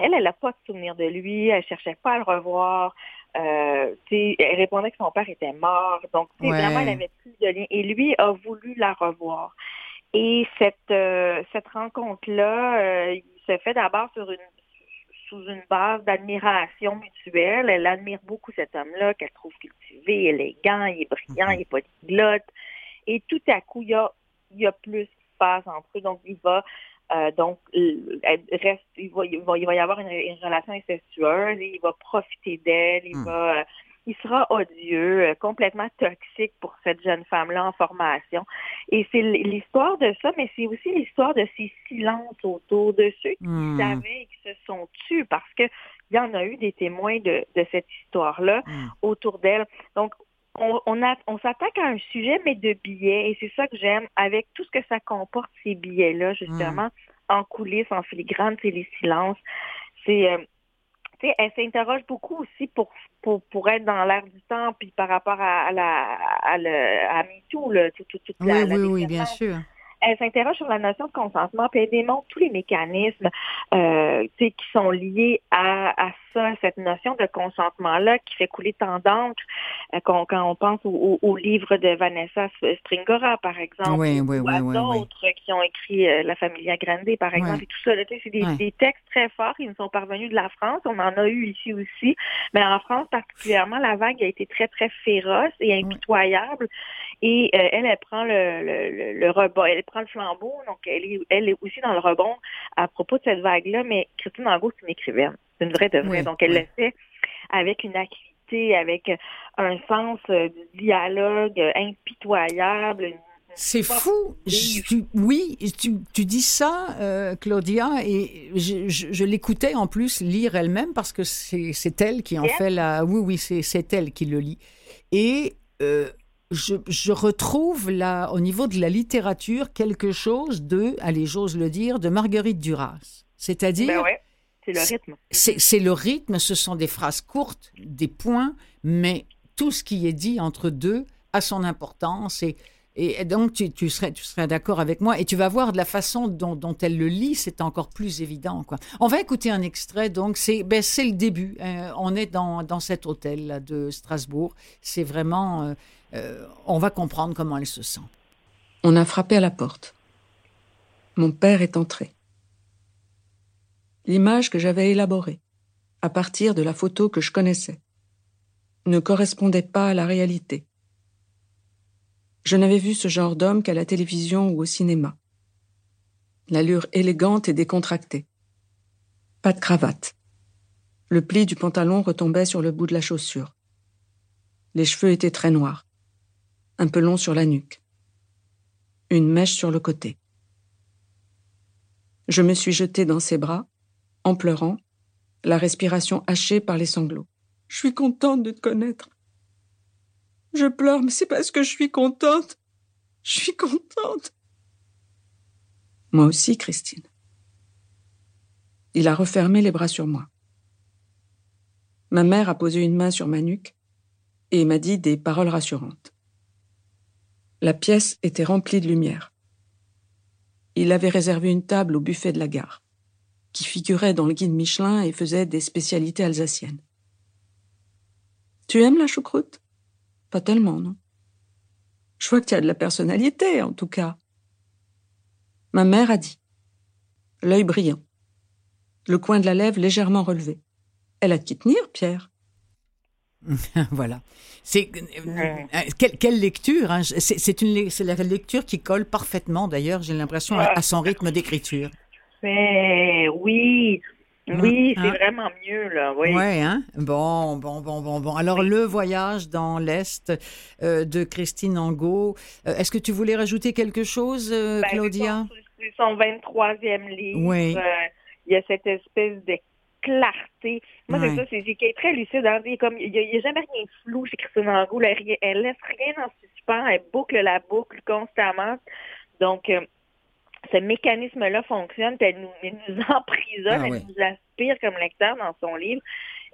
elle, elle n'a pas de souvenir de lui. Elle cherchait pas à le revoir. Euh, elle répondait que son père était mort. Donc, Ouais. vraiment, elle avait plus de lien. Et lui a voulu la revoir. Et cette, euh, cette rencontre-là, euh, il se fait d'abord sur une sous une base d'admiration mutuelle. Elle admire beaucoup cet homme-là, qu'elle trouve cultivé, élégant, il est brillant, il est polyglotte. Et tout à coup, il y a, il y a plus qui se passe entre eux. Donc, il va euh, donc elle reste, il va, il va, il va y avoir une, une relation incestueuse, il va profiter d'elle, il Hmm. va euh, il sera odieux, euh, complètement toxique pour cette jeune femme-là en formation. Et c'est l'histoire de ça, mais c'est aussi l'histoire de ces silences autour de ceux qui Hmm. savaient et qui se sont tus parce que il y en a eu des témoins de, de cette histoire-là Hmm. autour d'elle. Donc, on, on, a- on s'attaque à un sujet, mais de billets, et c'est ça que j'aime, avec tout ce que ça comporte, ces billets-là, justement, en coulisses, en filigrane, c'est les silences. C'est, euh, tu sais, elle s'interroge beaucoup aussi pour, pour, pour être dans l'air du temps, puis par rapport à, à la, à, le, à MeToo, là, tout, tout, toute Oui, la, la oui, oui, bien sûr. Elle s'interroge sur la notion de consentement, puis elle démontre tous les mécanismes euh, tu sais, qui sont liés à, à ça, cette notion de consentement-là qui fait couler tant d'encre euh, quand on pense au, au- au livre de Vanessa Stringora, par exemple, Oui, ou oui, oui, à oui, d'autres qui ont écrit euh, La Familia Grande, par exemple, et tout ça. là, tu sais, C'est des, des textes très forts, ils nous sont parvenus de la France, on en a eu ici aussi, mais en France particulièrement, la vague a été très, très féroce et impitoyable. Et euh, elle, elle prend le, le, le, le rebond, elle prend le flambeau, donc elle est, elle est aussi dans le rebond à propos de cette vague-là, mais Christine Angot, c'est une écrivaine, c'est une vraie de vraie, Oui, donc elle oui. le fait avec une acuité, avec un sens euh, du dialogue impitoyable, C'est fou. Je- tu- oui, tu, tu dis ça, euh, Claudia, et je, je- je l'écoutais en plus lire elle-même parce que c'est elle qui en fait la. Oui, oui, c'est c'est elle qui le lit. Et euh, je, je retrouve là, au niveau de la littérature, quelque chose de, allez, j'ose le dire, de Marguerite Duras. C'est-à-dire, Ben ouais, c'est le rythme. c'est le rythme, ce sont des phrases courtes, des points, mais tout ce qui est dit entre deux a son importance et, et donc tu, serais, tu serais d'accord avec moi et tu vas voir de la façon dont, elle le lit, c'est encore plus évident. Quoi. On va écouter un extrait, donc c'est ben, le début. Euh, on est dans, dans cet hôtel là, de Strasbourg. C'est vraiment, euh, euh, on va comprendre comment elle se sent. On a frappé à la porte. Mon père est entré. L'image que j'avais élaborée, à partir de la photo que je connaissais, ne correspondait pas à la réalité. Je n'avais vu ce genre d'homme qu'à la télévision ou au cinéma. L'allure élégante et décontractée. Pas de cravate. Le pli du pantalon retombait sur le bout de la chaussure. Les cheveux étaient très noirs, un peu longs sur la nuque une mèche sur le côté. Je me suis jetée dans ses bras, en pleurant, la respiration hachée par les sanglots. Je suis contente de te connaître. Je pleure, mais c'est parce que je suis contente. Je suis contente. Moi aussi, Christine. Il a refermé les bras sur moi. Ma mère a posé une main sur ma nuque et m'a dit des paroles rassurantes. La pièce était remplie de lumière. Il avait réservé une table au buffet de la gare, qui figurait dans le guide Michelin et faisait des spécialités alsaciennes. Tu aimes la choucroute? Pas tellement, non Je vois que tu as de la personnalité, en tout cas. Ma mère a dit, l'œil brillant, le coin de la lèvre légèrement relevé. Elle a de qui tenir, Pierre. voilà. C'est euh, euh, quelle, quelle, lecture hein? C'est une c'est la lecture qui colle parfaitement. D'ailleurs, j'ai l'impression à, son rythme d'écriture. Oui, oui, c'est hein? vraiment mieux là. Oui. Ouais, hein? Bon, bon, bon, bon, bon. Alors le voyage dans l'est euh, de Christine Angot. Est-ce que tu voulais rajouter quelque chose, ben, Claudia? C'est son 23e livre. Oui. il y a cette espèce de clarté. Moi, c'est ça, c'est qu'il est très lucide. Hein. Il n'y a, jamais rien de flou chez Christine Angot. Elle, elle laisse rien en suspens. Elle boucle la boucle constamment. Donc, euh, ce mécanisme-là fonctionne, elle nous, nous emprisonne, ah elle nous aspire comme lecteur dans son livre.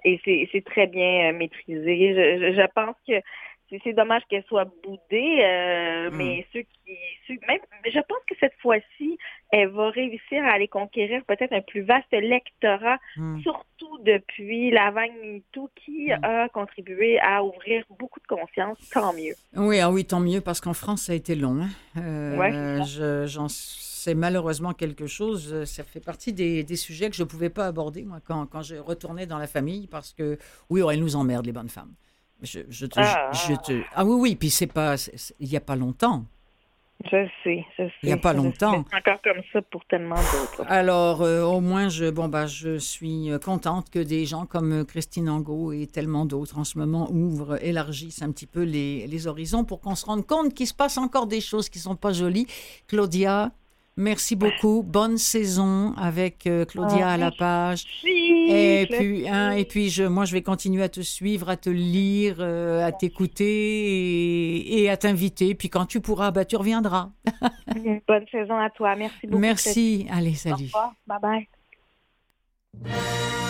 Et c'est très bien euh, maîtrisé. je pense que c'est dommage qu'elle soit boudée, euh, hmm. mais ceux qui, même, je pense que cette fois-ci, elle va réussir à aller conquérir peut-être un plus vaste lectorat, hmm. surtout depuis la vague MeToo, qui hmm. a contribué à ouvrir beaucoup de conscience. Tant mieux. Oui, ah oui, tant mieux, parce qu'en France, ça a été long. Hein. Euh, J'en malheureusement quelque chose. Ça fait partie des, des sujets que je ne pouvais pas aborder, moi, quand, quand je retournais dans la famille, parce que, oui, elles nous emmerdent, les bonnes femmes. Je, te, ah, je te... ah oui, oui, puis c'est pas... Il n'y a pas longtemps. Je sais, je sais. Il n'y a pas longtemps. encore comme ça pour tellement d'autres. Alors, euh, au moins, je, bon, bah, je suis euh, contente que des gens comme euh, Christine Angot et tellement d'autres en ce moment ouvrent, élargissent un petit peu les, les horizons pour qu'on se rende compte qu'il se passe encore des choses qui ne sont pas jolies. Claudia, Merci beaucoup. Bonne saison avec euh, Claudia à la page. Et puis, hein, et puis je, moi, je vais continuer à te suivre, à te lire, euh, à t'écouter et, à t'inviter. Puis quand tu pourras, bah, tu reviendras. Bonne saison à toi. Merci beaucoup. Merci. Allez, salut. Au revoir. Bye bye.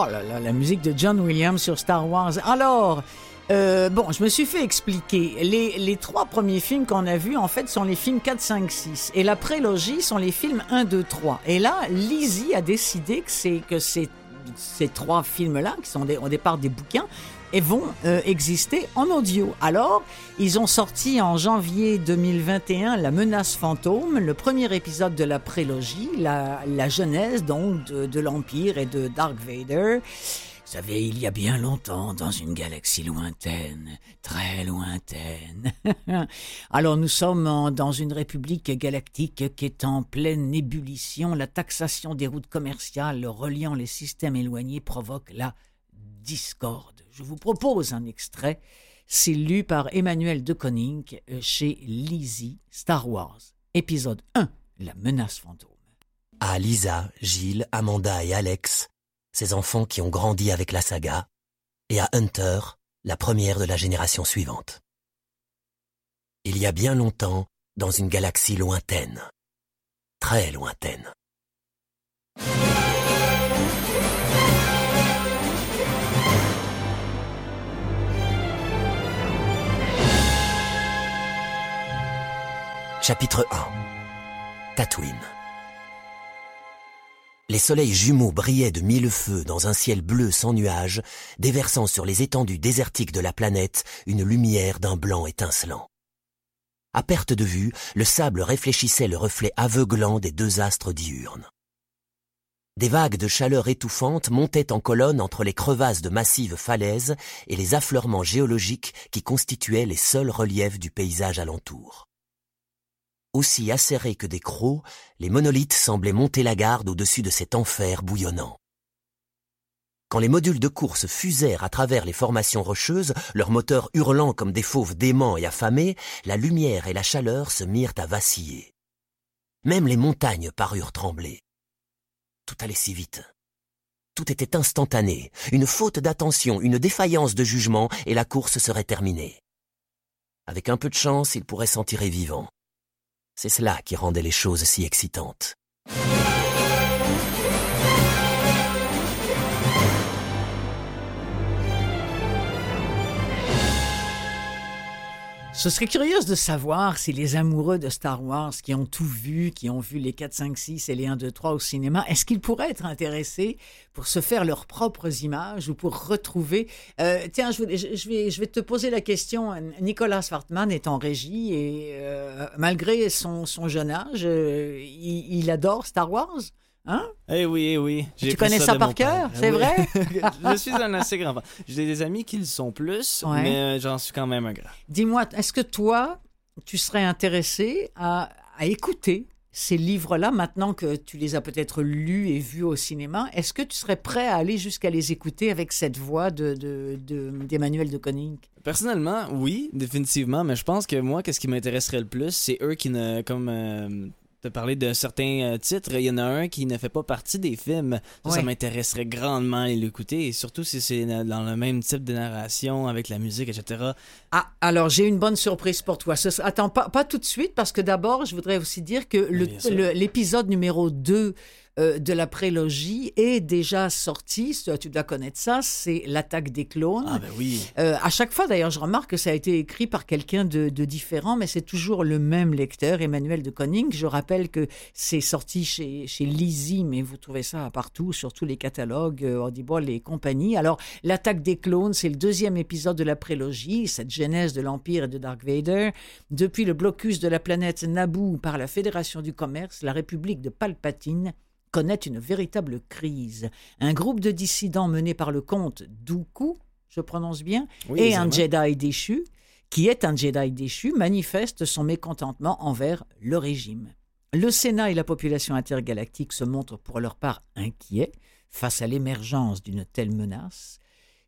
Oh là là, la musique de John Williams sur Star Wars. Alors, euh, bon, je me suis fait expliquer. Les, les trois premiers films qu'on a vus, en fait, sont les films 4, 5, 6. Et la prélogie sont les films 1, 2, 3. Et là, Lizzie a décidé que, c'est, que ces trois films-là, qui sont au départ des bouquins, et vont euh, exister en audio. Alors, ils ont sorti en janvier 2021 La menace fantôme, le premier épisode de la prélogie, la, genèse donc de, de l'Empire et de Dark Vader. Vous savez, il y a bien longtemps, dans une galaxie lointaine, très lointaine. Alors nous sommes dans une république galactique qui est en pleine ébullition. La taxation des routes commerciales reliant les systèmes éloignés provoque la discorde. Je vous propose un extrait. C'est lu par Emmanuel de Koning euh, chez Lizzie Star Wars. Épisode 1 La menace fantôme. À Lisa, Gilles, Amanda et Alex, ces enfants qui ont grandi avec la saga, et à Hunter, la première de la génération suivante. Il y a bien longtemps, dans une galaxie lointaine, très lointaine. Chapitre 1 Tatooine Les soleils jumeaux brillaient de mille feux dans un ciel bleu sans nuages, déversant sur les étendues désertiques de la planète une lumière d'un blanc étincelant. À perte de vue, le sable réfléchissait le reflet aveuglant des deux astres diurnes. Des vagues de chaleur étouffante montaient en colonne entre les crevasses de massives falaises et les affleurements géologiques qui constituaient les seuls reliefs du paysage alentour. Aussi acérés que des crocs, les monolithes semblaient monter la garde au-dessus de cet enfer bouillonnant. Quand les modules de course fusèrent à travers les formations rocheuses, leurs moteurs hurlant comme des fauves déments et affamés, la lumière et la chaleur se mirent à vaciller. Même les montagnes parurent trembler. Tout allait si vite. Tout était instantané. Une faute d'attention, une défaillance de jugement, et la course serait terminée. Avec un peu de chance, il pourrait s'en tirer vivant. C'est cela qui rendait les choses si excitantes. Ce serait curieux de savoir si les amoureux de Star Wars qui ont tout vu, qui ont vu les 4, 5, 6 et les 1, 2, 3 au cinéma, est-ce qu'ils pourraient être intéressés pour se faire leurs propres images ou pour retrouver... Euh, tiens, je, vais, te poser la question. Nicolas Swartman est en régie et euh, malgré son, jeune âge, euh, il adore Star Wars? Hein? Eh oui, eh oui. Tu connais ça, par cœur, c'est vrai? je suis un assez grand fan. J'ai des amis qui le sont plus, ouais. mais euh, j'en suis quand même un grand. Dis-moi, est-ce que toi, tu serais intéressé à, à écouter ces livres-là, maintenant que tu les as peut-être lus et vus au cinéma, est-ce que tu serais prêt à aller jusqu'à les écouter avec cette voix d'Emmanuel de, de, de, de Koenig? Personnellement, oui, définitivement, mais je pense que moi, qu'est-ce qui m'intéresserait le plus, c'est eux qui ne, comme euh, te parler de certains euh, titres. Il y en a un qui ne fait pas partie des films. Ça, Ouais. ça m'intéresserait grandement à l'écouter. Et surtout si c'est dans le même type de narration, avec la musique, etc. Ah, alors j'ai une bonne surprise pour toi. Ce- Attends, pas, pas tout de suite, parce que d'abord, je voudrais aussi dire que l'épisode numéro 2 euh, de la prélogie est déjà sorti. Tu dois connaître ça, c'est l'attaque des clones. Ah ben oui. Euh, à chaque fois, d'ailleurs, je remarque que ça a été écrit par quelqu'un de, de différent, mais c'est toujours le même lecteur, Emmanuel de Koning. Je rappelle que c'est sorti chez, chez Lizzie, mais vous trouvez ça partout, sur tous les catalogues, euh, Audible et compagnie. Alors, l'attaque des clones, c'est le deuxième épisode de la prélogie, cette genèse de l'Empire et de Dark Vader. Depuis le blocus de la planète Naboo par la Fédération du Commerce, la République de Palpatine connaît une véritable crise. Un groupe de dissidents mené par le comte Dooku, je prononce bien, Oui, et un. Jedi déchu, qui est un Jedi déchu, manifeste son mécontentement envers le régime. Le Sénat et la population intergalactique se montrent pour leur part inquiets face à l'émergence d'une telle menace.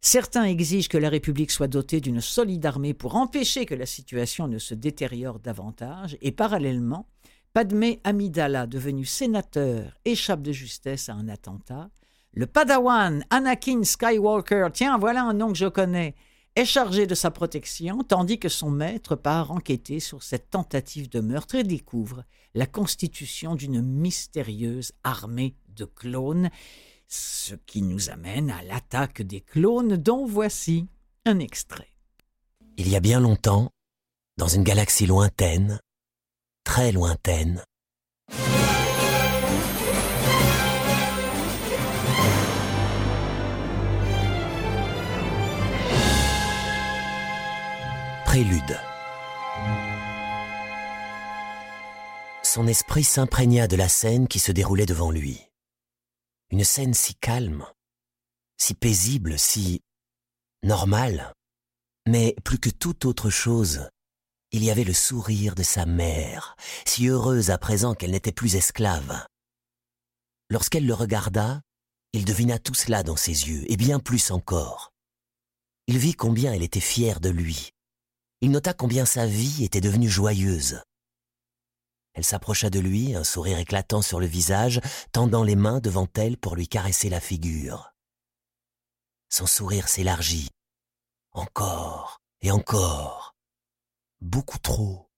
Certains exigent que la République soit dotée d'une solide armée pour empêcher que la situation ne se détériore davantage, et parallèlement, Padmé Amidala, devenu sénateur, échappe de justesse à un attentat. Le Padawan Anakin Skywalker, tiens, voilà un nom que je connais, est chargé de sa protection, tandis que son maître part enquêter sur cette tentative de meurtre et découvre la constitution d'une mystérieuse armée de clones, ce qui nous amène à l'attaque des clones dont voici un extrait. Il y a bien longtemps, dans une galaxie lointaine, très lointaine, Prélude. Son esprit s'imprégna de la scène qui se déroulait devant lui. Une scène si calme, si paisible, si normale. Mais plus que toute autre chose, il y avait le sourire de sa mère, si heureuse à présent qu'elle n'était plus esclave. Lorsqu'elle le regarda, il devina tout cela dans ses yeux, et bien plus encore. Il vit combien elle était fière de lui. Il nota combien sa vie était devenue joyeuse. Elle s'approcha de lui, un sourire éclatant sur le visage, tendant les mains devant elle pour lui caresser la figure. Son sourire s'élargit. Encore et encore. Beaucoup trop.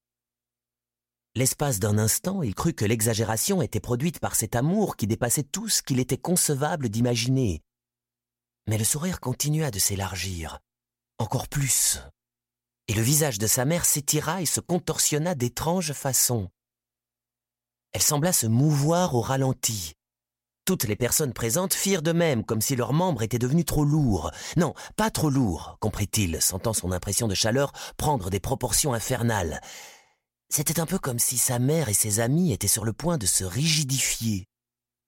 L'espace d'un instant, il crut que l'exagération était produite par cet amour qui dépassait tout ce qu'il était concevable d'imaginer. Mais le sourire continua de s'élargir. Encore plus. Et le visage de sa mère s'étira et se contorsionna d'étranges façons. Elle sembla se mouvoir au ralenti. Toutes les personnes présentes firent de même, comme si leurs membres étaient devenus trop lourds. Non, pas trop lourds, comprit-il, sentant son impression de chaleur prendre des proportions infernales. C'était un peu comme si sa mère et ses amis étaient sur le point de se rigidifier,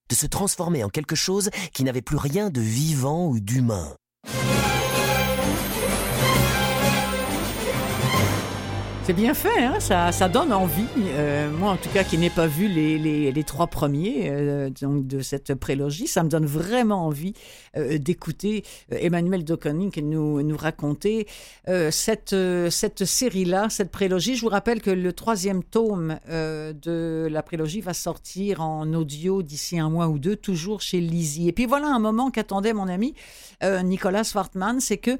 de se transformer en quelque chose qui n'avait plus rien de vivant ou d'humain. C'est bien fait, hein ça, donne envie. Euh, moi, en tout cas, qui n'ai pas vu les, les, trois premiers euh, donc de cette prélogie, ça me donne vraiment envie euh, d'écouter euh, Emmanuel Dokoning nous, nous raconter euh, cette, cette série-là, cette prélogie. Je vous rappelle que le troisième tome de la prélogie va sortir en audio d'ici un mois ou deux, toujours chez Lizzie. Et puis voilà un moment qu'attendait mon ami Nicolas Swartman, c'est que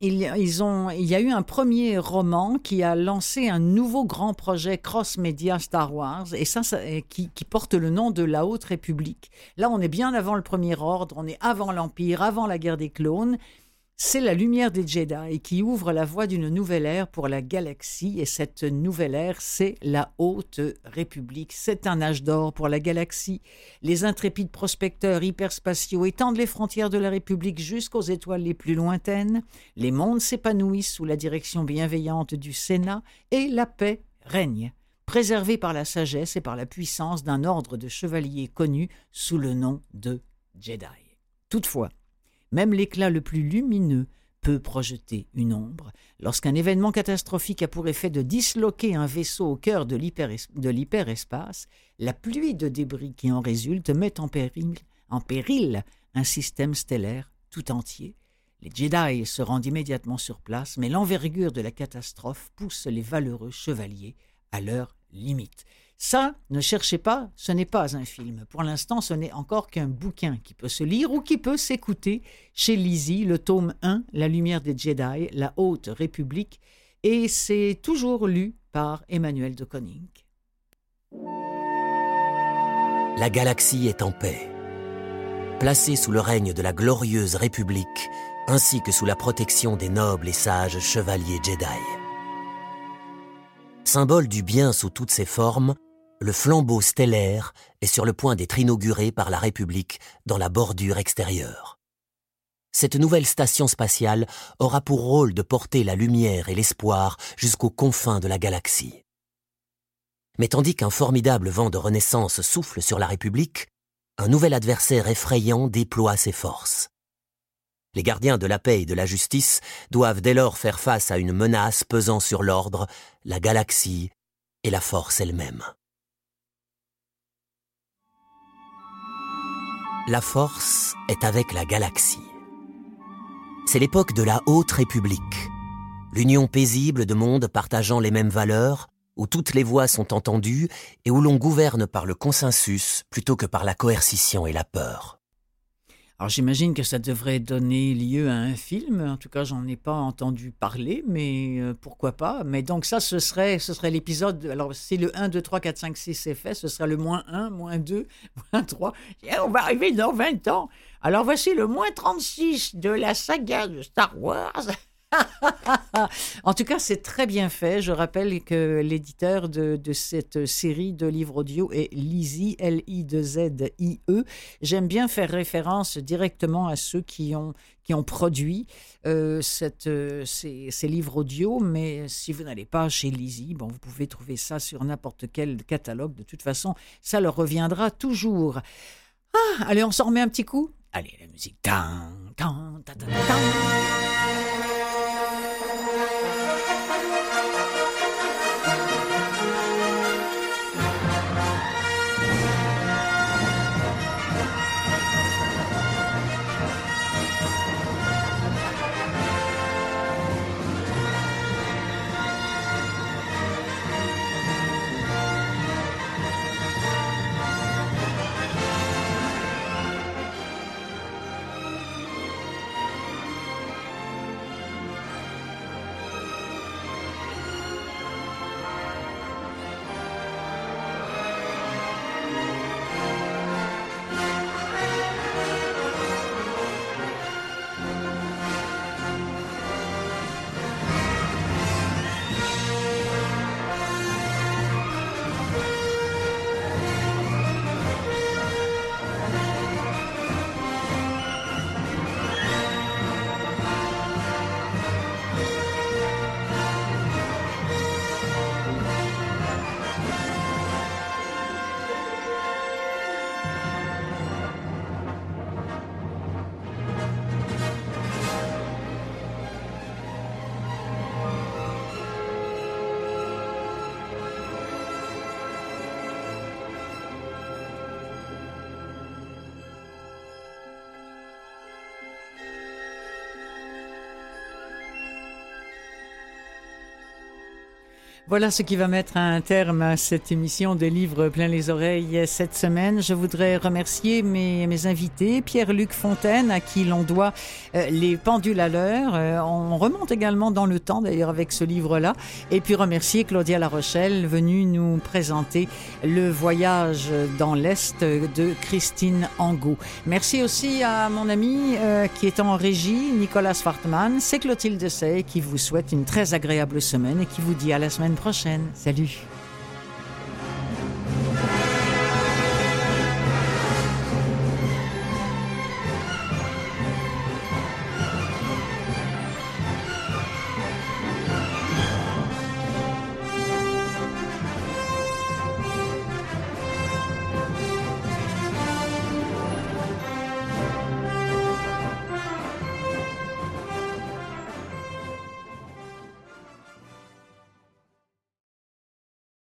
il, y a eu un premier roman qui a lancé un nouveau grand projet cross-média Star Wars, et ça, qui porte le nom de La Haute République. Là, on est bien avant le Premier Ordre, on est avant l'Empire, avant la guerre des clones. C'est la lumière des Jedi qui ouvre la voie d'une nouvelle ère pour la galaxie, et cette nouvelle ère, c'est la Haute République. C'est un âge d'or pour la galaxie. Les intrépides prospecteurs hyperspatiaux étendent les frontières de la République jusqu'aux étoiles les plus lointaines. Les mondes s'épanouissent sous la direction bienveillante du Sénat, et la paix règne, préservée par la sagesse et par la puissance d'un ordre de chevaliers connu sous le nom de Jedi. Toutefois, même l'éclat le plus lumineux peut projeter une ombre. Lorsqu'un événement catastrophique a pour effet de disloquer un vaisseau au cœur de l'hyperes- de l'hyperespace, la pluie de débris qui en résulte met en péril, un système stellaire tout entier. Les Jedi se rendent immédiatement sur place, mais l'envergure de la catastrophe pousse les valeureux chevaliers à leur limite. Ça, ne cherchez pas, ce n'est pas un film. Pour l'instant, ce n'est encore qu'un bouquin qui peut se lire ou qui peut s'écouter chez Lizzie, le tome 1, La lumière des Jedi, La Haute République, et c'est toujours lu par Emmanuel de Koning. La galaxie est en paix. Placée sous le règne de la glorieuse République, ainsi que sous la protection des nobles et sages chevaliers Jedi. Symbole du bien sous toutes ses formes, le flambeau stellaire est sur le point d'être inauguré par la République dans la bordure extérieure. Cette nouvelle station spatiale aura pour rôle de porter la lumière et l'espoir jusqu'aux confins de la galaxie. Mais tandis qu'un formidable vent de renaissance souffle sur la République, un nouvel adversaire effrayant déploie ses forces. Les gardiens de la paix et de la justice doivent dès lors faire face à une menace pesant sur l'ordre, la galaxie et la force elle-même. La force est avec la galaxie. C'est l'époque de la Haute République, l'union paisible de mondes partageant les mêmes valeurs, où toutes les voix sont entendues et où l'on gouverne par le consensus plutôt que par la coercition et la peur. Alors j'imagine que ça devrait donner lieu à un film. En tout cas, j'en ai pas entendu parler, mais euh, pourquoi pas. Mais donc ça, ce serait, ce serait l'épisode. Alors si le 1, 2, 3, 4, 5, 6 c'est fait, ce sera le moins 1, moins 2, moins 3. Et on va arriver dans 20 ans. Alors voici le moins 36 de la saga de Star Wars. En tout cas, c'est très bien fait. Je rappelle que l'éditeur de, cette série de livres audio est Lizzie, L-I-Z-I-E. J'aime bien faire référence directement à ceux qui ont, qui ont produit euh, cette, ces, livres audio, mais si vous n'allez pas chez Lizzie, bon, vous pouvez trouver ça sur n'importe quel catalogue. De toute façon, ça leur reviendra toujours. Ah, allez, on s'en remet un petit coup Allez, la musique. Tan, tan. Voilà ce qui va mettre un terme à cette émission des livres plein les oreilles cette semaine. Je voudrais remercier mes, invités, Pierre-Luc Fontaine, à qui l'on doit euh, les pendules à l'heure. Euh, on remonte également dans le temps, d'ailleurs, avec ce livre-là. Et puis remercier Claudia La Rochelle, venue nous présenter le voyage dans l'Est de Christine Angot. Merci aussi à mon ami euh, qui est en régie, Nicolas Fartman. C'est Clotilde Sey qui vous souhaite une très agréable semaine et qui vous dit à la semaine prochaine. Salut